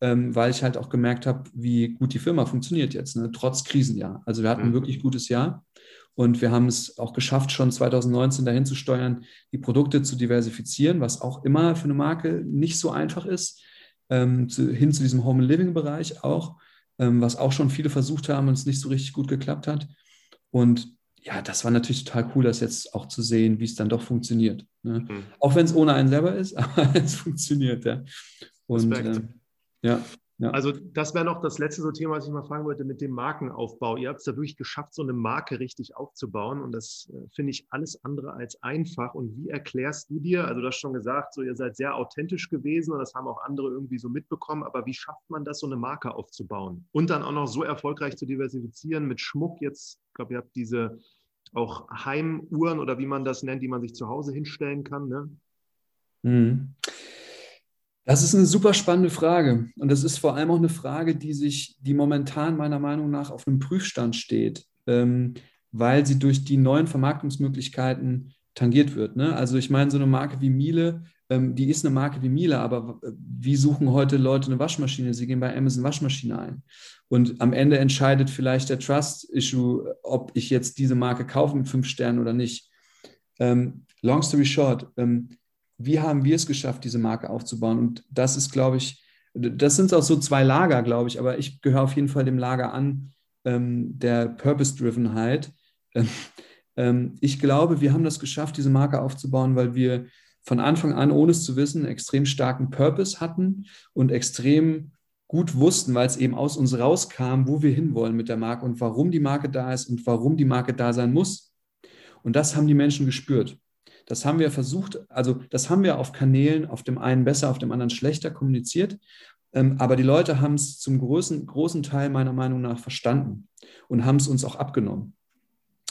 ähm, weil ich halt auch gemerkt habe, wie gut die Firma funktioniert jetzt, ne? trotz Krisenjahr. Also wir hatten ein mhm. wirklich gutes Jahr. Und wir haben es auch geschafft, schon 2019 dahin zu steuern, die Produkte zu diversifizieren, was auch immer für eine Marke nicht so einfach ist, ähm, zu, hin zu diesem Home Living Bereich auch, ähm, was auch schon viele versucht haben und es nicht so richtig gut geklappt hat. Und ja, das war natürlich total cool, das jetzt auch zu sehen, wie es dann doch funktioniert. Ne? Mhm. Auch wenn es ohne einen selber ist, aber es funktioniert. Ja. Und, äh, ja. Ja. Also das wäre noch das letzte so Thema, was ich mal fragen wollte mit dem Markenaufbau. Ihr habt es da wirklich geschafft, so eine Marke richtig aufzubauen und das äh, finde ich alles andere als einfach. Und wie erklärst du dir, also du hast schon gesagt, so ihr seid sehr authentisch gewesen und das haben auch andere irgendwie so mitbekommen, aber wie schafft man das, so eine Marke aufzubauen und dann auch noch so erfolgreich zu diversifizieren mit Schmuck jetzt, ich glaube, ihr habt diese auch Heimuhren oder wie man das nennt, die man sich zu Hause hinstellen kann, ne? Mhm. Das ist eine super spannende Frage. Und das ist vor allem auch eine Frage, die sich, die momentan meiner Meinung nach auf einem Prüfstand steht, ähm, weil sie durch die neuen Vermarktungsmöglichkeiten tangiert wird. Ne? Also ich meine, so eine Marke wie Miele, ähm, die ist eine Marke wie Miele, aber wie suchen heute Leute eine Waschmaschine? Sie gehen bei Amazon Waschmaschine ein. Und am Ende entscheidet vielleicht der Trust-Issue, ob ich jetzt diese Marke kaufe mit fünf Sternen oder nicht. Ähm, long story short, ähm, wie haben wir es geschafft, diese Marke aufzubauen? Und das ist, glaube ich, das sind auch so zwei Lager, glaube ich, aber ich gehöre auf jeden Fall dem Lager an, ähm, der Purpose-Drivenheit. Ähm, ähm, ich glaube, wir haben das geschafft, diese Marke aufzubauen, weil wir von Anfang an, ohne es zu wissen, extrem starken Purpose hatten und extrem gut wussten, weil es eben aus uns rauskam, wo wir hinwollen mit der Marke und warum die Marke da ist und warum die Marke da sein muss. Und das haben die Menschen gespürt. Das haben wir versucht, also das haben wir auf Kanälen, auf dem einen besser, auf dem anderen schlechter kommuniziert. Ähm, aber die Leute haben es zum großen, großen Teil meiner Meinung nach verstanden und haben es uns auch abgenommen.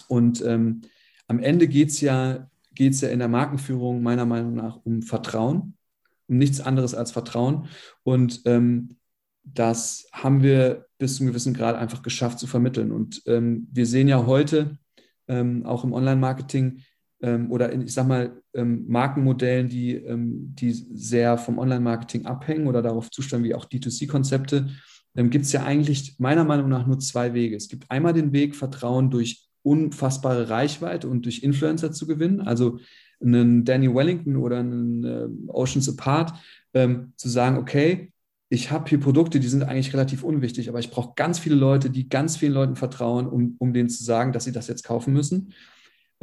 Und ähm, am Ende geht es ja, geht's ja in der Markenführung meiner Meinung nach um Vertrauen, um nichts anderes als Vertrauen. Und ähm, das haben wir bis zu einem gewissen Grad einfach geschafft zu vermitteln. Und ähm, wir sehen ja heute ähm, auch im Online-Marketing, ähm, oder in, ich sag mal, ähm, Markenmodellen, die, ähm, die sehr vom Online-Marketing abhängen oder darauf zustellen, wie auch D2C-Konzepte, ähm, gibt es ja eigentlich meiner Meinung nach nur zwei Wege. Es gibt einmal den Weg, Vertrauen durch unfassbare Reichweite und durch Influencer zu gewinnen, also einen Danny Wellington oder einen äh, Oceans Apart, ähm, zu sagen, okay, ich habe hier Produkte, die sind eigentlich relativ unwichtig, aber ich brauche ganz viele Leute, die ganz vielen Leuten vertrauen, um, um denen zu sagen, dass sie das jetzt kaufen müssen.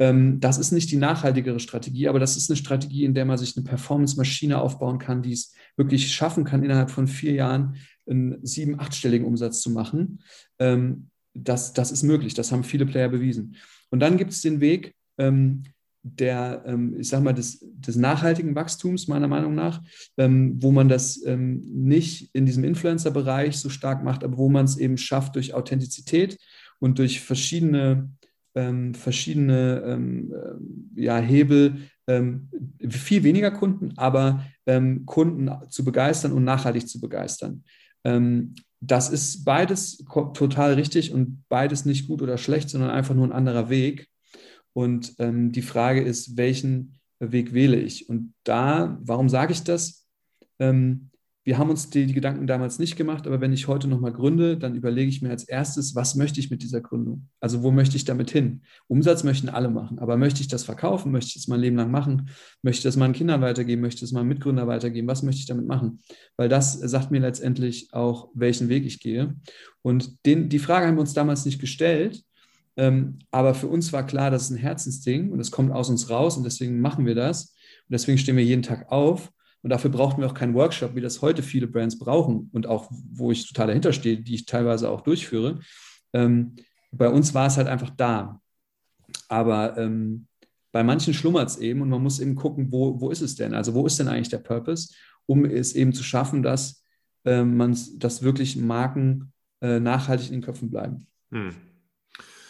Ähm, das ist nicht die nachhaltigere Strategie, aber das ist eine Strategie, in der man sich eine Performance-Maschine aufbauen kann, die es wirklich schaffen kann, innerhalb von vier Jahren einen sieben-, achtstelligen Umsatz zu machen. Ähm, das, das ist möglich, das haben viele Player bewiesen. Und dann gibt es den Weg, ähm, der, ich sag mal, des, des, nachhaltigen Wachstums, meiner Meinung nach, wo man das nicht in diesem Influencer-Bereich so stark macht, aber wo man es eben schafft durch Authentizität und durch verschiedene ähm, verschiedene ähm, äh, ja, Hebel, ähm, viel weniger Kunden, aber ähm, Kunden zu begeistern und nachhaltig zu begeistern. Ähm, das ist beides total richtig und beides nicht gut oder schlecht, sondern einfach nur ein anderer Weg. Und ähm, die Frage ist, welchen Weg wähle ich? Und da, warum sage ich das? Ähm, wir haben uns die, die, Gedanken damals nicht gemacht, aber wenn ich heute nochmal gründe, dann überlege ich mir als erstes, was möchte ich mit dieser Gründung? Also wo möchte ich damit hin? Umsatz möchten alle machen, aber möchte ich das verkaufen? Möchte ich das mein Leben lang machen? Möchte ich das meinen Kindern weitergeben? Möchte ich das meinen Mitgründer weitergeben? Was möchte ich damit machen? Weil das sagt mir letztendlich auch, welchen Weg ich gehe. Und den, die Frage haben wir uns damals nicht gestellt, ähm, aber für uns war klar, das ist ein Herzensding und es kommt aus uns raus und deswegen machen wir das. Und deswegen stehen wir jeden Tag auf und dafür brauchten wir auch keinen Workshop, wie das heute viele Brands brauchen und auch, wo ich total dahinter stehe, die ich teilweise auch durchführe. Ähm, bei uns war es halt einfach da. Aber ähm, bei manchen schlummert es eben und man muss eben gucken, wo, wo ist es denn? Also wo ist denn eigentlich der Purpose, um es eben zu schaffen, dass äh, man, dass wirklich Marken äh, nachhaltig in den Köpfen bleiben. Hm.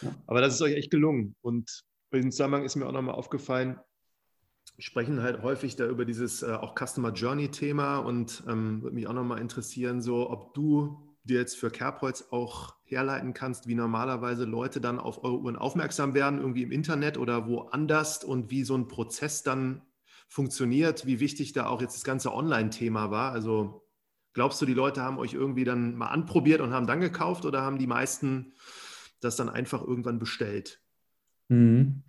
Ja. Aber das ist euch echt gelungen. Und im Zusammenhang ist mir auch nochmal aufgefallen, sprechen halt häufig da über dieses äh, auch Customer Journey Thema und ähm, würde mich auch nochmal interessieren, so ob du dir jetzt für Kerbholz auch herleiten kannst, wie normalerweise Leute dann auf eure Uhren aufmerksam werden, irgendwie im Internet oder woanders und wie so ein Prozess dann funktioniert, wie wichtig da auch jetzt das ganze Online-Thema war. Also glaubst du, die Leute haben euch irgendwie dann mal anprobiert und haben dann gekauft oder haben die meisten das dann einfach irgendwann bestellt? Mhm.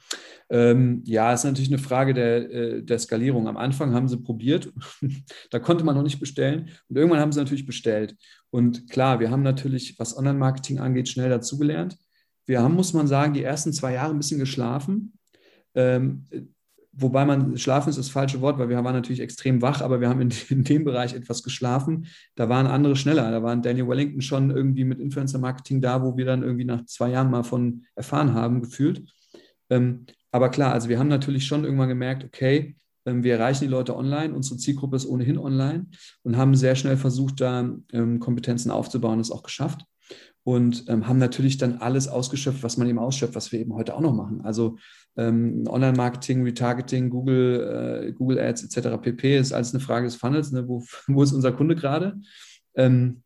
Ähm, ja, ist natürlich eine Frage der, äh, der Skalierung. Am Anfang haben sie probiert, da konnte man noch nicht bestellen und irgendwann haben sie natürlich bestellt. Und klar, wir haben natürlich, was Online-Marketing angeht, schnell dazugelernt. Wir haben, muss man sagen, die ersten zwei Jahre ein bisschen geschlafen. Ähm, wobei man, schlafen ist das falsche Wort, weil wir waren natürlich extrem wach, aber wir haben in, in, dem Bereich etwas geschlafen. Da waren andere schneller. Da waren Daniel Wellington schon irgendwie mit Influencer-Marketing da, wo wir dann irgendwie nach zwei Jahren mal von erfahren haben, gefühlt. Ähm, aber klar, also wir haben natürlich schon irgendwann gemerkt, okay, ähm, wir erreichen die Leute online, unsere Zielgruppe ist ohnehin online und haben sehr schnell versucht, da ähm, Kompetenzen aufzubauen, das auch geschafft. und ähm, haben natürlich dann alles ausgeschöpft, was man eben ausschöpft, was wir eben heute auch noch machen. Also ähm, Online-Marketing, Retargeting, Google, äh, Google Ads etc. pp. ist alles eine Frage des Funnels. Ne? Wo, wo ist unser Kunde gerade? Ähm,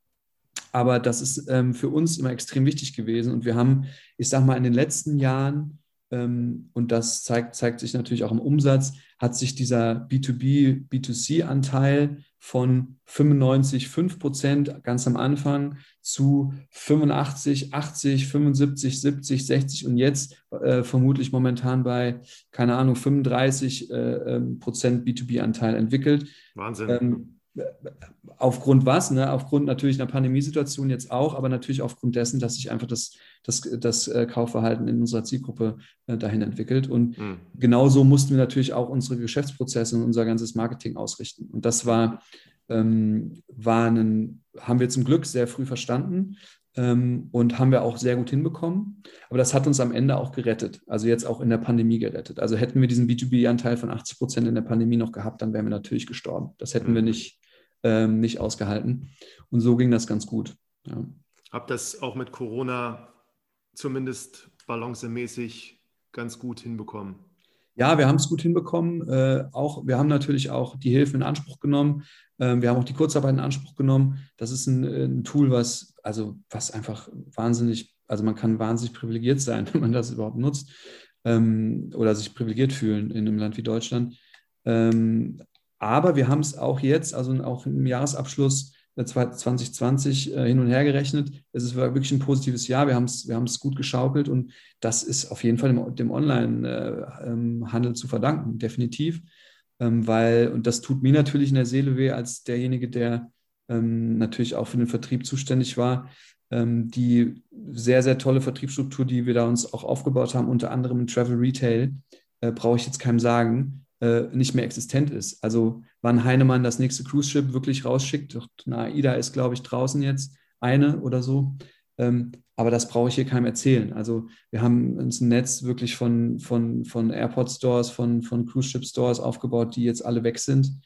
aber das ist für uns immer extrem wichtig gewesen. Und wir haben, ich sage mal, in den letzten Jahren, und das zeigt, zeigt sich natürlich auch im Umsatz, hat sich dieser B2B, B2C-Anteil von 95, 5 Prozent ganz am Anfang zu 85, 80, 75, 70, 60 und jetzt äh, vermutlich momentan bei, keine Ahnung, 35 äh, ähm, Prozent B2B-Anteil entwickelt. Wahnsinn. Ähm, aufgrund was? Ne? Aufgrund natürlich einer Pandemiesituation jetzt auch, aber natürlich aufgrund dessen, dass sich einfach das, das, das äh, Kaufverhalten in unserer Zielgruppe äh, dahin entwickelt. Und mhm. genauso mussten wir natürlich auch unsere Geschäftsprozesse und unser ganzes Marketing ausrichten. Und das war, ähm, war ein, haben wir zum Glück sehr früh verstanden. Ähm, und haben wir auch sehr gut hinbekommen. Aber das hat uns am Ende auch gerettet, also jetzt auch in der Pandemie gerettet. Also hätten wir diesen B2B-Anteil von 80 Prozent in der Pandemie noch gehabt, dann wären wir natürlich gestorben. Das hätten mhm. wir nicht, ähm, nicht ausgehalten. Und so ging das ganz gut. Ja. Habt das auch mit Corona zumindest balancemäßig ganz gut hinbekommen? Ja, wir haben es gut hinbekommen. Äh, auch, wir haben natürlich auch die Hilfe in Anspruch genommen. Ähm, wir haben auch die Kurzarbeit in Anspruch genommen. Das ist ein, ein, Tool, was, also, was einfach wahnsinnig, also man kann wahnsinnig privilegiert sein, wenn man das überhaupt nutzt ähm, oder sich privilegiert fühlen in einem Land wie Deutschland. Ähm, aber wir haben es auch jetzt, also auch im Jahresabschluss 2020 äh, hin und her gerechnet. Es ist wirklich ein positives Jahr. Wir haben es wir gut geschaukelt und das ist auf jeden Fall dem, Online-Handel zu verdanken, definitiv. Ähm, weil, und das tut mir natürlich in der Seele weh, als derjenige, der ähm, natürlich auch für den Vertrieb zuständig war, ähm, die sehr, sehr tolle Vertriebsstruktur, die wir da uns auch aufgebaut haben, unter anderem in Travel Retail, äh, brauche ich jetzt keinem sagen, äh, nicht mehr existent ist. Also wann Heinemann das nächste Cruise-Ship wirklich rausschickt, na, AIDA ist, glaube ich, draußen jetzt, eine oder so. Ähm, aber das brauche ich hier keinem erzählen. Also wir haben uns ein Netz wirklich von, von, von Airport-Stores, von, von Cruise-Ship-Stores aufgebaut, die jetzt alle weg sind.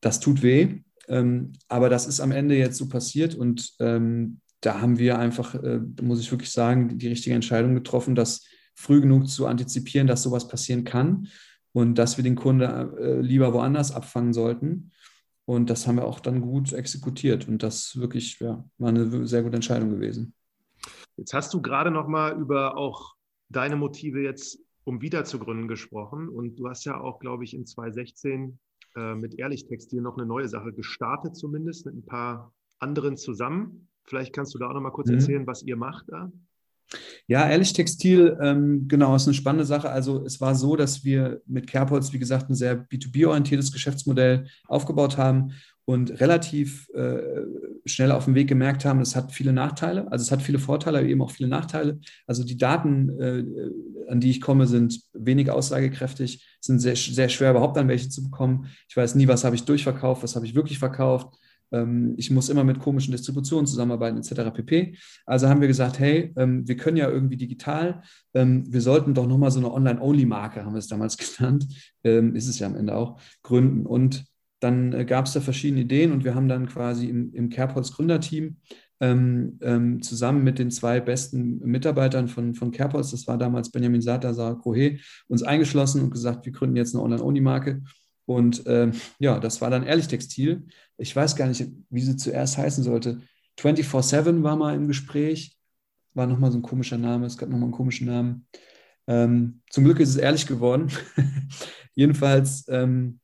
Das tut weh, ähm, aber das ist am Ende jetzt so passiert und ähm, da haben wir einfach, äh, muss ich wirklich sagen, die richtige Entscheidung getroffen, das früh genug zu antizipieren, dass sowas passieren kann und dass wir den Kunde äh, lieber woanders abfangen sollten. Und das haben wir auch dann gut exekutiert und das wirklich ja, war eine sehr gute Entscheidung gewesen. Jetzt hast du gerade noch mal über auch deine Motive jetzt, um wieder zu gründen, gesprochen. Und du hast ja auch, glaube ich, in 2016 äh, mit Ehrlich Textil noch eine neue Sache gestartet, zumindest mit ein paar anderen zusammen. Vielleicht kannst du da auch noch mal kurz mhm. erzählen, was ihr macht da. Ja, ehrlich Textil, ähm, genau, ist eine spannende Sache. Also es war so, dass wir mit Carepods, wie gesagt, ein sehr B2B-orientiertes Geschäftsmodell aufgebaut haben und relativ äh, schnell auf dem Weg gemerkt haben, es hat viele Nachteile. Also es hat viele Vorteile, aber eben auch viele Nachteile. Also die Daten, äh, an die ich komme, sind wenig aussagekräftig, sind sehr, sehr schwer überhaupt an welche zu bekommen. Ich weiß nie, was habe ich durchverkauft, was habe ich wirklich verkauft. Ähm, ich muss immer mit komischen Distributionen zusammenarbeiten, etc. pp. Also haben wir gesagt, hey, ähm, wir können ja irgendwie digital, ähm, wir sollten doch nochmal so eine Online-Only-Marke, haben wir es damals genannt, ist es ja am Ende auch, gründen. Und dann äh, gab es da verschiedene Ideen und wir haben dann quasi im, im CarePods Gründerteam zusammen mit den zwei besten Mitarbeitern von, von CarePods, das war damals Benjamin Sata, Sarah Kohe, uns eingeschlossen und gesagt, wir gründen jetzt eine Online-Only-Marke. Und ähm, ja, das war dann Ehrlich Textil. Ich weiß gar nicht, wie sie zuerst heißen sollte. 24-7 war mal im Gespräch. War nochmal so ein komischer Name. Es gab nochmal einen komischen Namen. Ähm, zum Glück ist es ehrlich geworden. Jedenfalls ähm,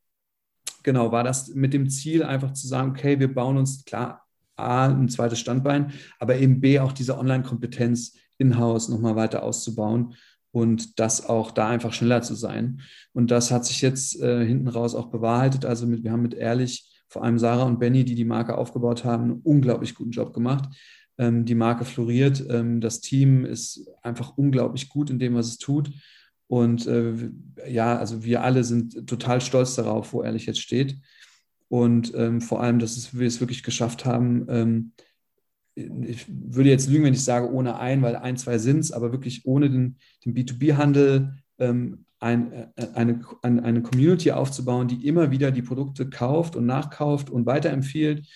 genau, war das mit dem Ziel, einfach zu sagen, okay, wir bauen uns klar A, ein zweites Standbein, aber eben B, auch diese Online-Kompetenz in-house nochmal weiter auszubauen und das auch da einfach schneller zu sein. Und das hat sich jetzt äh, hinten raus auch bewahrheitet. Also mit, wir haben mit Ehrlich, vor allem Sarah und Benny, die die Marke aufgebaut haben, einen unglaublich guten Job gemacht. Ähm, die Marke floriert, ähm, das Team ist einfach unglaublich gut in dem, was es tut. Und äh, ja, also wir alle sind total stolz darauf, wo Ehrlich jetzt steht. Und ähm, vor allem, dass es, wir es wirklich geschafft haben, ähm, ich würde jetzt lügen, wenn ich sage ohne ein, weil ein, zwei sind es, aber wirklich ohne den, den B2B-Handel ähm, ein, äh, eine, eine Community aufzubauen, die immer wieder die Produkte kauft und nachkauft und weiterempfiehlt.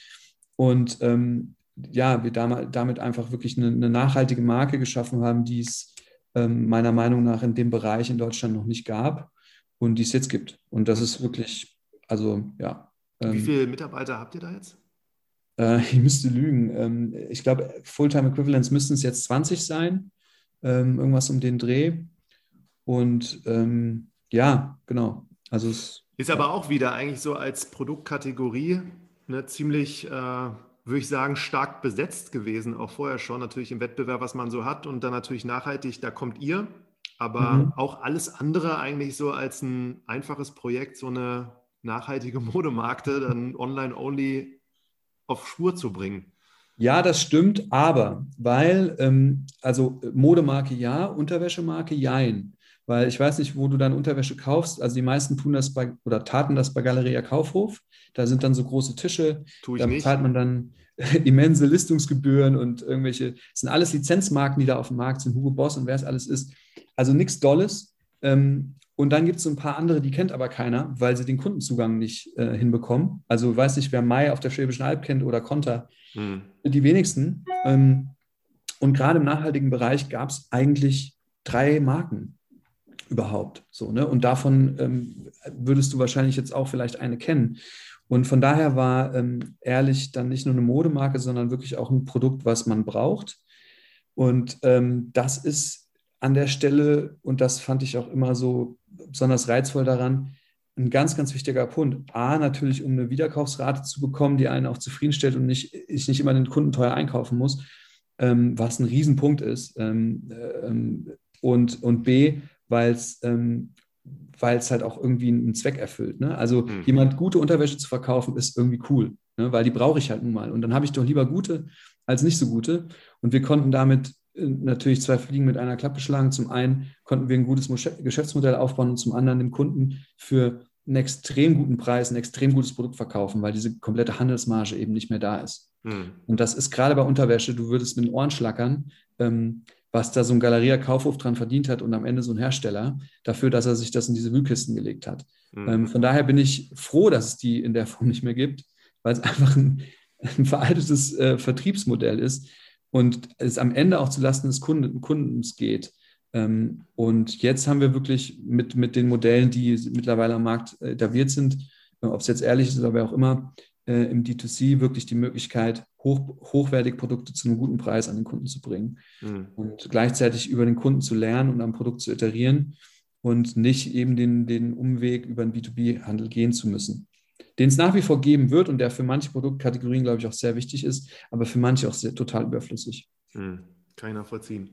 Und ähm, ja, wir damit einfach wirklich eine, eine nachhaltige Marke geschaffen haben, die es ähm, meiner Meinung nach in dem Bereich in Deutschland noch nicht gab und die es jetzt gibt. Und das ist wirklich, also ja. Ähm, Wie viele Mitarbeiter habt ihr da jetzt? Äh, ich müsste lügen. Ähm, ich glaube, Fulltime Equivalents müssten es jetzt 20 sein, ähm, irgendwas um den Dreh. Und ähm, ja, genau. Also es ist aber auch wieder eigentlich so als Produktkategorie ne, ziemlich, äh, würde ich sagen, stark besetzt gewesen, auch vorher schon, natürlich im Wettbewerb, was man so hat und dann natürlich nachhaltig, da kommt ihr, aber mhm. auch alles andere eigentlich so als ein einfaches Projekt, so eine nachhaltige Modemarkte dann online-only auf Spur zu bringen. Ja, das stimmt, aber weil, ähm, also Modemarke ja, Unterwäschemarke jein. Weil ich weiß nicht, wo du dann Unterwäsche kaufst. Also die meisten tun das bei oder taten das bei Galeria Kaufhof. Da sind dann so große Tische. da bezahlt man dann immense Listungsgebühren und irgendwelche, das sind alles Lizenzmarken, die da auf dem Markt sind, Hugo Boss und wer es alles ist. Also nichts Dolles. Ähm, und dann gibt es so ein paar andere, die kennt aber keiner, weil sie den Kundenzugang nicht äh, hinbekommen. Also weiß nicht, wer Mai auf der Schwäbischen Alb kennt oder Konter. Hm. Die wenigsten. Ähm, und gerade im nachhaltigen Bereich gab es eigentlich drei Marken überhaupt. So, ne? Und davon ähm, würdest du wahrscheinlich jetzt auch vielleicht eine kennen. Und von daher war ähm, ehrlich dann nicht nur eine Modemarke, sondern wirklich auch ein Produkt, was man braucht. Und ähm, das ist an der Stelle, und das fand ich auch immer so besonders reizvoll daran, ein ganz, ganz wichtiger Punkt. A, natürlich, um eine Wiederkaufsrate zu bekommen, die einen auch zufriedenstellt und nicht, ich nicht immer den Kunden teuer einkaufen muss, ähm, was ein Riesenpunkt ist. Ähm, äh, und, und B, weil es ähm, halt auch irgendwie einen Zweck erfüllt. Ne? Also mhm. jemand gute Unterwäsche zu verkaufen, ist irgendwie cool, ne? weil die brauche ich halt nun mal. Und dann habe ich doch lieber gute als nicht so gute. Und wir konnten damit natürlich zwei Fliegen mit einer Klappe schlagen. Zum einen konnten wir ein gutes Geschäftsmodell aufbauen und zum anderen dem Kunden für einen extrem guten Preis ein extrem gutes Produkt verkaufen, weil diese komplette Handelsmarge eben nicht mehr da ist. Mhm. Und das ist gerade bei Unterwäsche, du würdest mit den Ohren schlackern, ähm, was da so ein Galeria Kaufhof dran verdient hat und am Ende so ein Hersteller dafür, dass er sich das in diese Wühlkisten gelegt hat. Mhm. Ähm, von daher bin ich froh, dass es die in der Form nicht mehr gibt, weil es einfach ein, ein veraltetes äh, Vertriebsmodell ist und es am Ende auch zulasten des Kunden, Kundens geht. Ähm, und jetzt haben wir wirklich mit, mit den Modellen, die mittlerweile am Markt äh, etabliert sind, äh, ob es jetzt ehrlich ist oder wer auch immer, äh, im D2C wirklich die Möglichkeit, hoch, hochwertige Produkte zu einem guten Preis an den Kunden zu bringen mhm. und gleichzeitig über den Kunden zu lernen und am Produkt zu iterieren und nicht eben den, den Umweg über den B2B-Handel gehen zu müssen. Den es nach wie vor geben wird und der für manche Produktkategorien, glaube ich, auch sehr wichtig ist, aber für manche auch sehr, total überflüssig. Mhm. Kann ich nachvollziehen.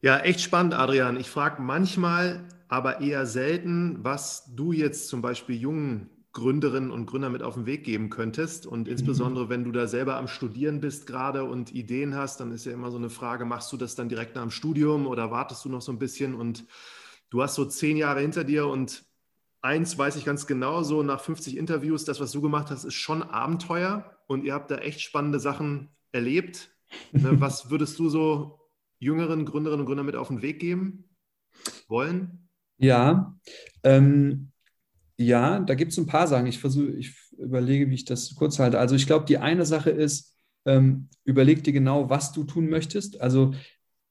Ja, echt spannend, Adrian. Ich frage manchmal, aber eher selten, was du jetzt zum Beispiel jungen Gründerinnen und Gründer mit auf den Weg geben könntest. Und mhm. insbesondere, wenn du da selber am Studieren bist gerade und Ideen hast, dann ist ja immer so eine Frage, machst du das dann direkt nach dem Studium oder wartest du noch so ein bisschen? Und du hast so zehn Jahre hinter dir und eins weiß ich ganz genau, so nach 50 Interviews, das, was du gemacht hast, ist schon Abenteuer und ihr habt da echt spannende Sachen erlebt. Ne, was würdest du so jüngeren Gründerinnen und Gründern mit auf den Weg geben wollen? Ja, ähm, ja, da gibt es ein paar Sachen. Ich versuche, ich überlege, wie ich das kurz halte. Also ich glaube, die eine Sache ist, ähm, überleg dir genau, was du tun möchtest. Also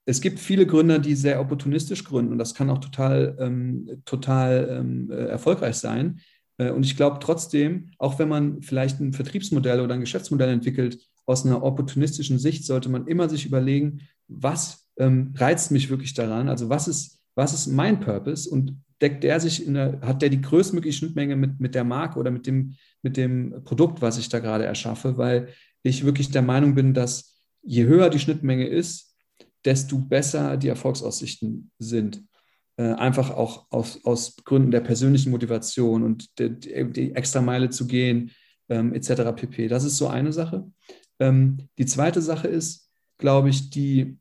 es gibt viele Gründer, die sehr opportunistisch gründen und das kann auch total, ähm, total ähm, äh, erfolgreich sein. Äh, und ich glaube trotzdem, auch wenn man vielleicht ein Vertriebsmodell oder ein Geschäftsmodell entwickelt, aus einer opportunistischen Sicht sollte man immer sich überlegen, was ähm, reizt mich wirklich daran? Also was ist, was ist mein Purpose und deckt der sich in der, hat der die größtmögliche Schnittmenge mit, mit der Marke oder mit dem, mit dem Produkt, was ich da gerade erschaffe, weil ich wirklich der Meinung bin, dass je höher die Schnittmenge ist, desto besser die Erfolgsaussichten sind. Äh, einfach auch aus, aus Gründen der persönlichen Motivation und die, die, extra Meile zu gehen, ähm, etc. pp. Das ist so eine Sache. Ähm, die zweite Sache ist, glaube ich, die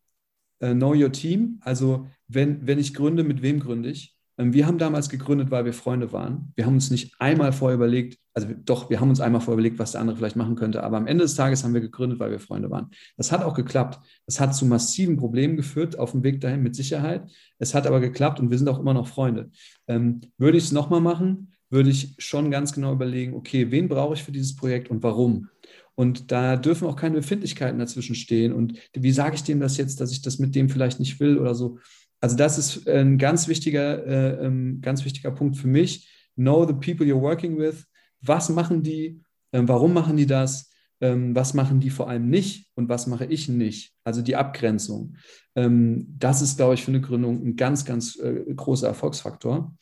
äh, Know Your Team. Also wenn, wenn ich gründe, mit wem gründe ich? Ähm, wir haben damals gegründet, weil wir Freunde waren. Wir haben uns nicht einmal vorher überlegt, also doch, wir haben uns einmal vorher überlegt, was der andere vielleicht machen könnte, aber am Ende des Tages haben wir gegründet, weil wir Freunde waren. Das hat auch geklappt. Das hat zu massiven Problemen geführt auf dem Weg dahin mit Sicherheit. Es hat aber geklappt und wir sind auch immer noch Freunde. Ähm, würde ich es nochmal machen, würde ich schon ganz genau überlegen, okay, wen brauche ich für dieses Projekt und warum? Und da dürfen auch keine Befindlichkeiten dazwischen stehen. Und wie sage ich dem das jetzt, dass ich das mit dem vielleicht nicht will oder so? Also das ist ein ganz wichtiger, äh, ähm, ganz wichtiger Punkt für mich. Know the people you're working with. Was machen die? Ähm, warum machen die das? Ähm, was machen die vor allem nicht und was mache ich nicht? Also die Abgrenzung. Ähm, das ist, glaube ich, für eine Gründung ein ganz, ganz äh, großer Erfolgsfaktor.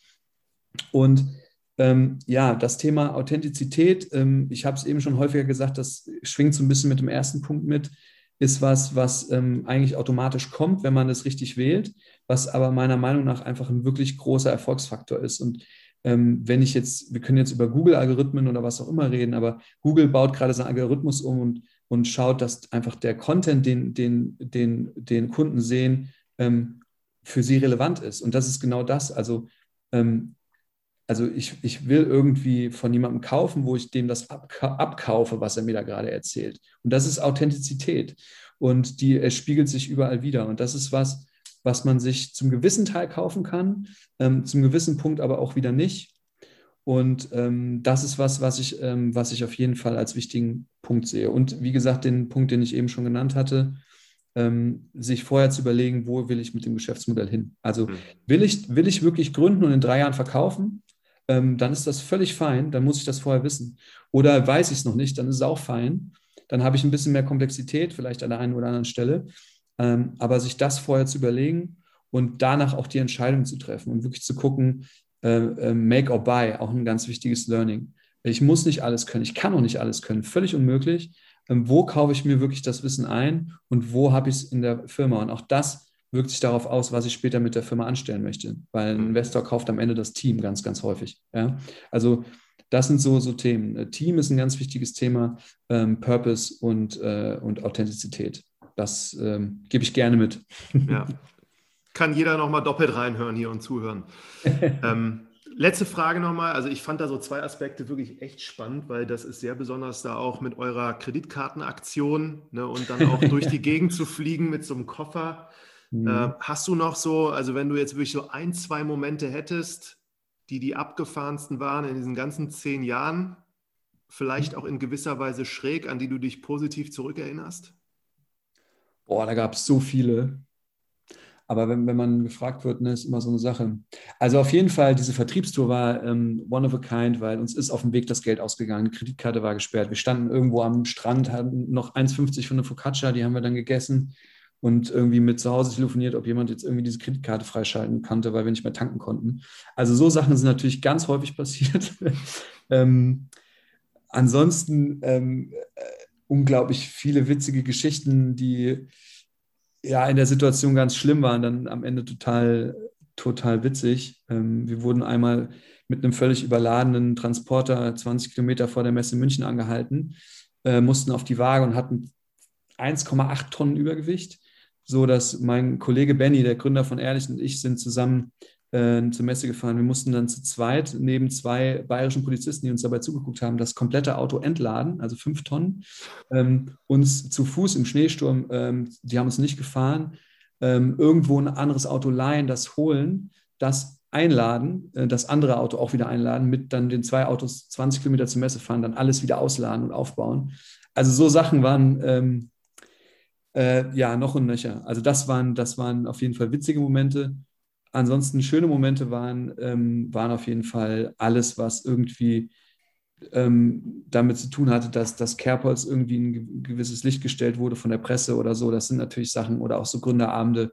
Und ähm, ja, das Thema Authentizität, ähm, ich habe es eben schon häufiger gesagt, das schwingt so ein bisschen mit dem ersten Punkt mit, ist was, was ähm, eigentlich automatisch kommt, wenn man es richtig wählt, was aber meiner Meinung nach einfach ein wirklich großer Erfolgsfaktor ist. Und ähm, wenn ich jetzt, wir können jetzt über Google-Algorithmen oder was auch immer reden, aber Google baut gerade seinen Algorithmus um und, und schaut, dass einfach der Content, den, den, den, den Kunden sehen, ähm, für sie relevant ist. Und das ist genau das. Also, ähm, also ich, ich will irgendwie von jemandem kaufen, wo ich dem das abkaufe, was er mir da gerade erzählt. Und das ist Authentizität. Und die spiegelt sich überall wieder. Und das ist was, was man sich zum gewissen Teil kaufen kann, ähm, zum gewissen Punkt aber auch wieder nicht. Und ähm, das ist was, was ich, ähm, was ich auf jeden Fall als wichtigen Punkt sehe. Und wie gesagt, den Punkt, den ich eben schon genannt hatte, ähm, sich vorher zu überlegen, wo will ich mit dem Geschäftsmodell hin. Also mhm. will ich, will ich wirklich gründen und in drei Jahren verkaufen? Ähm, dann ist das völlig fein, dann muss ich das vorher wissen. Oder weiß ich es noch nicht, dann ist es auch fein. Dann habe ich ein bisschen mehr Komplexität, vielleicht an der einen oder anderen Stelle. Ähm, aber sich das vorher zu überlegen und danach auch die Entscheidung zu treffen und wirklich zu gucken, äh, äh, make or buy, auch ein ganz wichtiges Learning. Ich muss nicht alles können, ich kann auch nicht alles können, völlig unmöglich. Ähm, wo kaufe ich mir wirklich das Wissen ein und wo habe ich es in der Firma? Und auch das wirkt sich darauf aus, was ich später mit der Firma anstellen möchte, weil ein mhm. Investor kauft am Ende das Team ganz, ganz häufig. Ja? Also das sind so, so Themen. Äh, Team ist ein ganz wichtiges Thema, ähm, Purpose und, äh, und Authentizität das ähm, gebe ich gerne mit. Ja. Kann jeder nochmal doppelt reinhören hier und zuhören. ähm, letzte Frage nochmal. Also ich fand da so zwei Aspekte wirklich echt spannend, weil das ist sehr besonders da auch mit eurer Kreditkartenaktion ne, und dann auch durch die Gegend zu fliegen mit so einem Koffer. Mhm. Äh, hast du noch so, also wenn du jetzt wirklich so ein, zwei Momente hättest, die die abgefahrensten waren in diesen ganzen zehn Jahren, vielleicht auch in gewisser Weise schräg, an die du dich positiv zurückerinnerst? Boah, da gab es so viele. Aber wenn, wenn man gefragt wird, ne, ist immer so eine Sache. Also auf jeden Fall, diese Vertriebstour war ähm, one of a kind, weil uns ist auf dem Weg das Geld ausgegangen. Die Kreditkarte war gesperrt. Wir standen irgendwo am Strand, hatten noch 1,50 von der Focaccia, die haben wir dann gegessen und irgendwie mit zu Hause telefoniert, ob jemand jetzt irgendwie diese Kreditkarte freischalten konnte, weil wir nicht mehr tanken konnten. Also so Sachen sind natürlich ganz häufig passiert. ähm, ansonsten ähm, äh, unglaublich viele witzige Geschichten, die ja in der Situation ganz schlimm waren, dann am Ende total, total witzig. Ähm, wir wurden einmal mit einem völlig überladenen Transporter 20 Kilometer vor der Messe München angehalten, äh, mussten auf die Waage und hatten 1,8 Tonnen Übergewicht, so dass mein Kollege Benny, der Gründer von Ehrlich und ich sind zusammen äh, zur Messe gefahren. Wir mussten dann zu zweit neben zwei bayerischen Polizisten, die uns dabei zugeguckt haben, das komplette Auto entladen, also fünf Tonnen, ähm, uns zu Fuß im Schneesturm, ähm, die haben uns nicht gefahren, ähm, irgendwo ein anderes Auto leihen, das holen, das einladen, äh, das andere Auto auch wieder einladen, mit dann den zwei Autos 20 Kilometer zur Messe fahren, dann alles wieder ausladen und aufbauen. Also so Sachen waren ähm, äh, ja noch und nöcher. Also das waren, das waren auf jeden Fall witzige Momente. Ansonsten schöne Momente waren, ähm, waren auf jeden Fall alles, was irgendwie ähm, damit zu tun hatte, dass das Kerbholz irgendwie ein gewisses Licht gestellt wurde von der Presse oder so. Das sind natürlich Sachen oder auch so Gründerabende,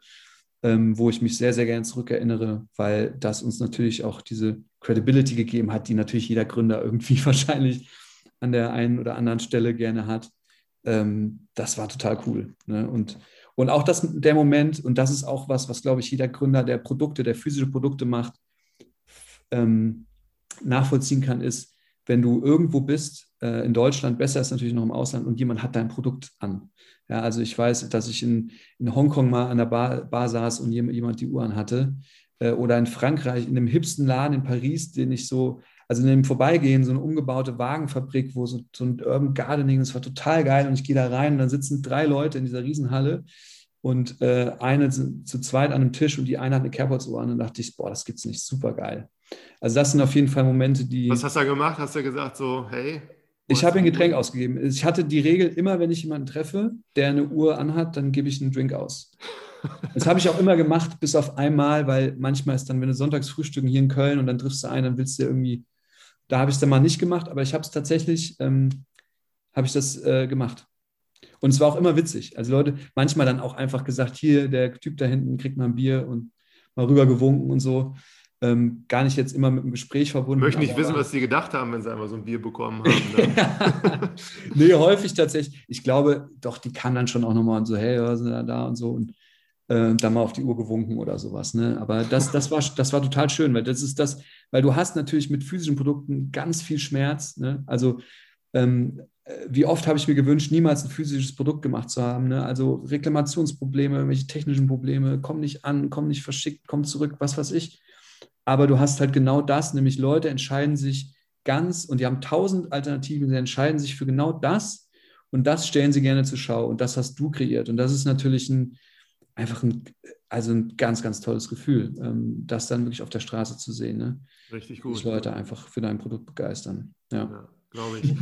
ähm, wo ich mich sehr, sehr gerne zurückerinnere, weil das uns natürlich auch diese Credibility gegeben hat, die natürlich jeder Gründer irgendwie wahrscheinlich an der einen oder anderen Stelle gerne hat. Ähm, das war total cool. Ne? Und und auch das, der Moment, und das ist auch was, was, glaube ich, jeder Gründer, der Produkte, der physische Produkte macht, ähm, nachvollziehen kann, ist, wenn du irgendwo bist, äh, in Deutschland, besser ist natürlich noch im Ausland, und jemand hat dein Produkt an. Ja, also ich weiß, dass ich in, in Hongkong mal an der Bar, Bar saß und jemand die Uhr an hatte. Äh, oder in Frankreich, in einem hipsten Laden in Paris, den ich so also in dem Vorbeigehen, so eine umgebaute Wagenfabrik, wo so, so ein Urban Gardening, das war total geil und ich gehe da rein und dann sitzen drei Leute in dieser Riesenhalle und äh, eine zu, zu zweit an einem Tisch und die eine hat eine Kerbholzuhr an und dachte ich, boah, das gibt's nicht, super geil. Also das sind auf jeden Fall Momente, die... Was hast du da gemacht? Hast du gesagt so, hey? Ich habe ein Getränk ausgegeben. Ich hatte die Regel, immer wenn ich jemanden treffe, der eine Uhr anhat, dann gebe ich einen Drink aus. Das habe ich auch immer gemacht, bis auf einmal, weil manchmal ist dann, wenn du sonntags frühstücken hier in Köln und dann triffst du einen, dann willst du irgendwie, da habe ich es dann mal nicht gemacht, aber ich habe es tatsächlich, ähm, habe ich das äh, gemacht. Und es war auch immer witzig. Also Leute, manchmal dann auch einfach gesagt, hier, der Typ da hinten kriegt mal ein Bier und mal rüber gewunken und so. Ähm, gar nicht jetzt immer mit einem Gespräch verbunden. Ich möchte nicht wissen, was die gedacht haben, wenn sie einmal so ein Bier bekommen haben. Ne? nee, häufig tatsächlich. Ich glaube, doch, die kann dann schon auch nochmal und so, hey, was sind da, da und so. Und äh, dann mal auf die Uhr gewunken oder sowas. Ne? Aber das, das, war, das war total schön, weil das ist das, weil du hast natürlich mit physischen Produkten ganz viel Schmerz. Ne? Also ähm, äh, wie oft habe ich mir gewünscht, niemals ein physisches Produkt gemacht zu haben. Ne? Also Reklamationsprobleme, irgendwelche technischen Probleme, komm nicht an, komm nicht verschickt, komm zurück, was weiß ich. Aber du hast halt genau das, nämlich Leute entscheiden sich ganz und die haben tausend Alternativen, sie entscheiden sich für genau das und das stellen sie gerne zur Schau und das hast du kreiert. Und das ist natürlich ein, einfach ein, also ein ganz, ganz tolles Gefühl, ähm, das dann wirklich auf der Straße zu sehen. Ne? Richtig gut. Die Leute einfach für dein Produkt begeistern. Ja, ja glaube ich.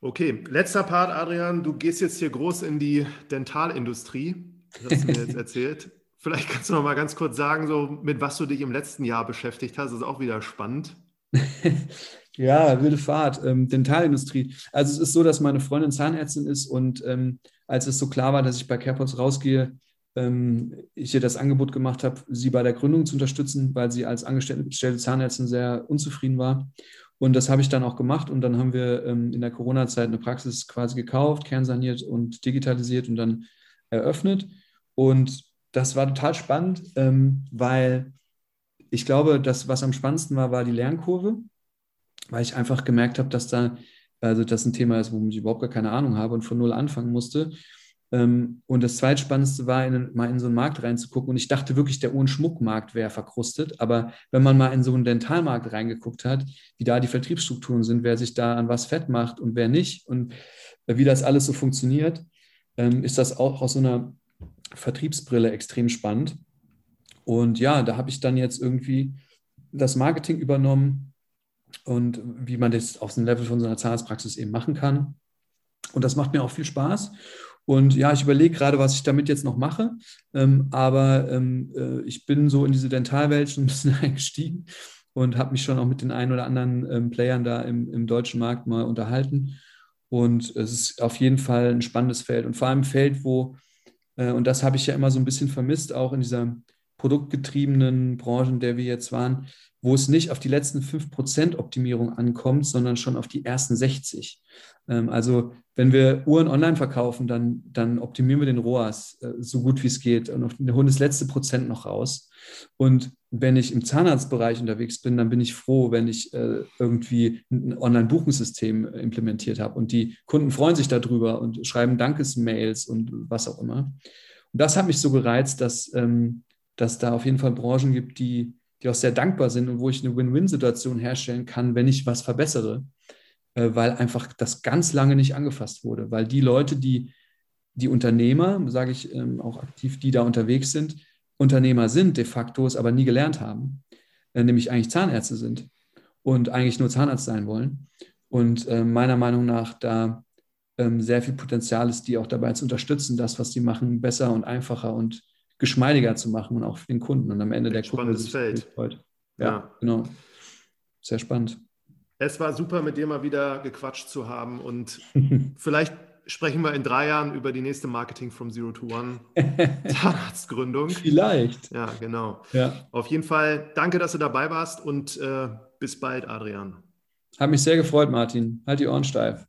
Okay, letzter Part, Adrian. Du gehst jetzt hier groß in die Dentalindustrie. Das hast du mir jetzt erzählt. Vielleicht kannst du noch mal ganz kurz sagen, so mit was du dich im letzten Jahr beschäftigt hast. Das ist auch wieder spannend. ja, wilde Fahrt. Ähm, Dentalindustrie. Also es ist so, dass meine Freundin Zahnärztin ist und ähm, als es so klar war, dass ich bei CarePods rausgehe, ich ihr das Angebot gemacht habe, sie bei der Gründung zu unterstützen, weil sie als angestellte Zahnärztin sehr unzufrieden war. Und das habe ich dann auch gemacht und dann haben wir ähm, in der Corona-Zeit eine Praxis quasi gekauft, kernsaniert und digitalisiert und dann eröffnet. Und das war total spannend, ähm, weil ich glaube, das, was am spannendsten war, war die Lernkurve, weil ich einfach gemerkt habe, dass da, also das ein Thema ist, womit ich überhaupt gar keine Ahnung habe und von null anfangen musste. Ähm, und das zweitspannendste war, in, mal in so einen Markt reinzugucken. Und ich dachte wirklich, der Ohrenschmuckmarkt wäre verkrustet. Aber wenn man mal in so einen Dentalmarkt reingeguckt hat, wie da die Vertriebsstrukturen sind, wer sich da an was fett macht und wer nicht und wie das alles so funktioniert, ähm, ist das auch aus so einer Vertriebsbrille extrem spannend. Und ja, da habe ich dann jetzt irgendwie das Marketing übernommen und wie man das auf dem Level von so einer Zahnarztpraxis eben machen kann. Und das macht mir auch viel Spaß. Und ja, ich überlege gerade, was ich damit jetzt noch mache. Ähm, aber ähm, äh, ich bin so in diese Dentalwelt schon ein bisschen eingestiegen und habe mich schon auch mit den ein oder anderen ähm, Playern da im, im, deutschen Markt mal unterhalten. Und es ist auf jeden Fall ein spannendes Feld und vor allem ein Feld, wo, äh, und das habe ich ja immer so ein bisschen vermisst, auch in dieser produktgetriebenen Branche, in der wir jetzt waren, wo es nicht auf die letzten 5% Optimierung ankommt, sondern schon auf die ersten 60. Ähm, also wenn wir Uhren online verkaufen, dann, dann optimieren wir den ROAS äh, so gut wie es geht und holen das letzte Prozent noch raus. Und wenn ich im Zahnarztbereich unterwegs bin, dann bin ich froh, wenn ich äh, irgendwie ein Online-Buchungssystem implementiert habe. Und die Kunden freuen sich darüber und schreiben Dankesmails und was auch immer. Und das hat mich so gereizt, dass, ähm, dass da auf jeden Fall Branchen gibt, die, die auch sehr dankbar sind und wo ich eine Win-Win-Situation herstellen kann, wenn ich was verbessere. Äh, weil einfach das ganz lange nicht angefasst wurde, weil die Leute, die, die Unternehmer, sage ich ähm, auch aktiv, die da unterwegs sind, Unternehmer sind de facto, es aber nie gelernt haben, äh, nämlich eigentlich Zahnärzte sind und eigentlich nur Zahnarzt sein wollen. Und äh, meiner Meinung nach da ähm, sehr viel Potenzial ist, die auch dabei zu unterstützen, das, was sie machen, besser und einfacher und geschmeidiger zu machen und auch für den Kunden. Und am Ende der Kunde sich Feld. freut. Ja, ja, genau. Sehr spannend. Es war super, mit dir mal wieder gequatscht zu haben und vielleicht sprechen wir in drei Jahren über die nächste Marketing from Zero to One Zahnarztgründung. Vielleicht. Ja, genau. Ja. Auf jeden Fall danke, dass du dabei warst und äh, bis bald, Adrian. Hat mich sehr gefreut, Martin. Halt die Ohren steif.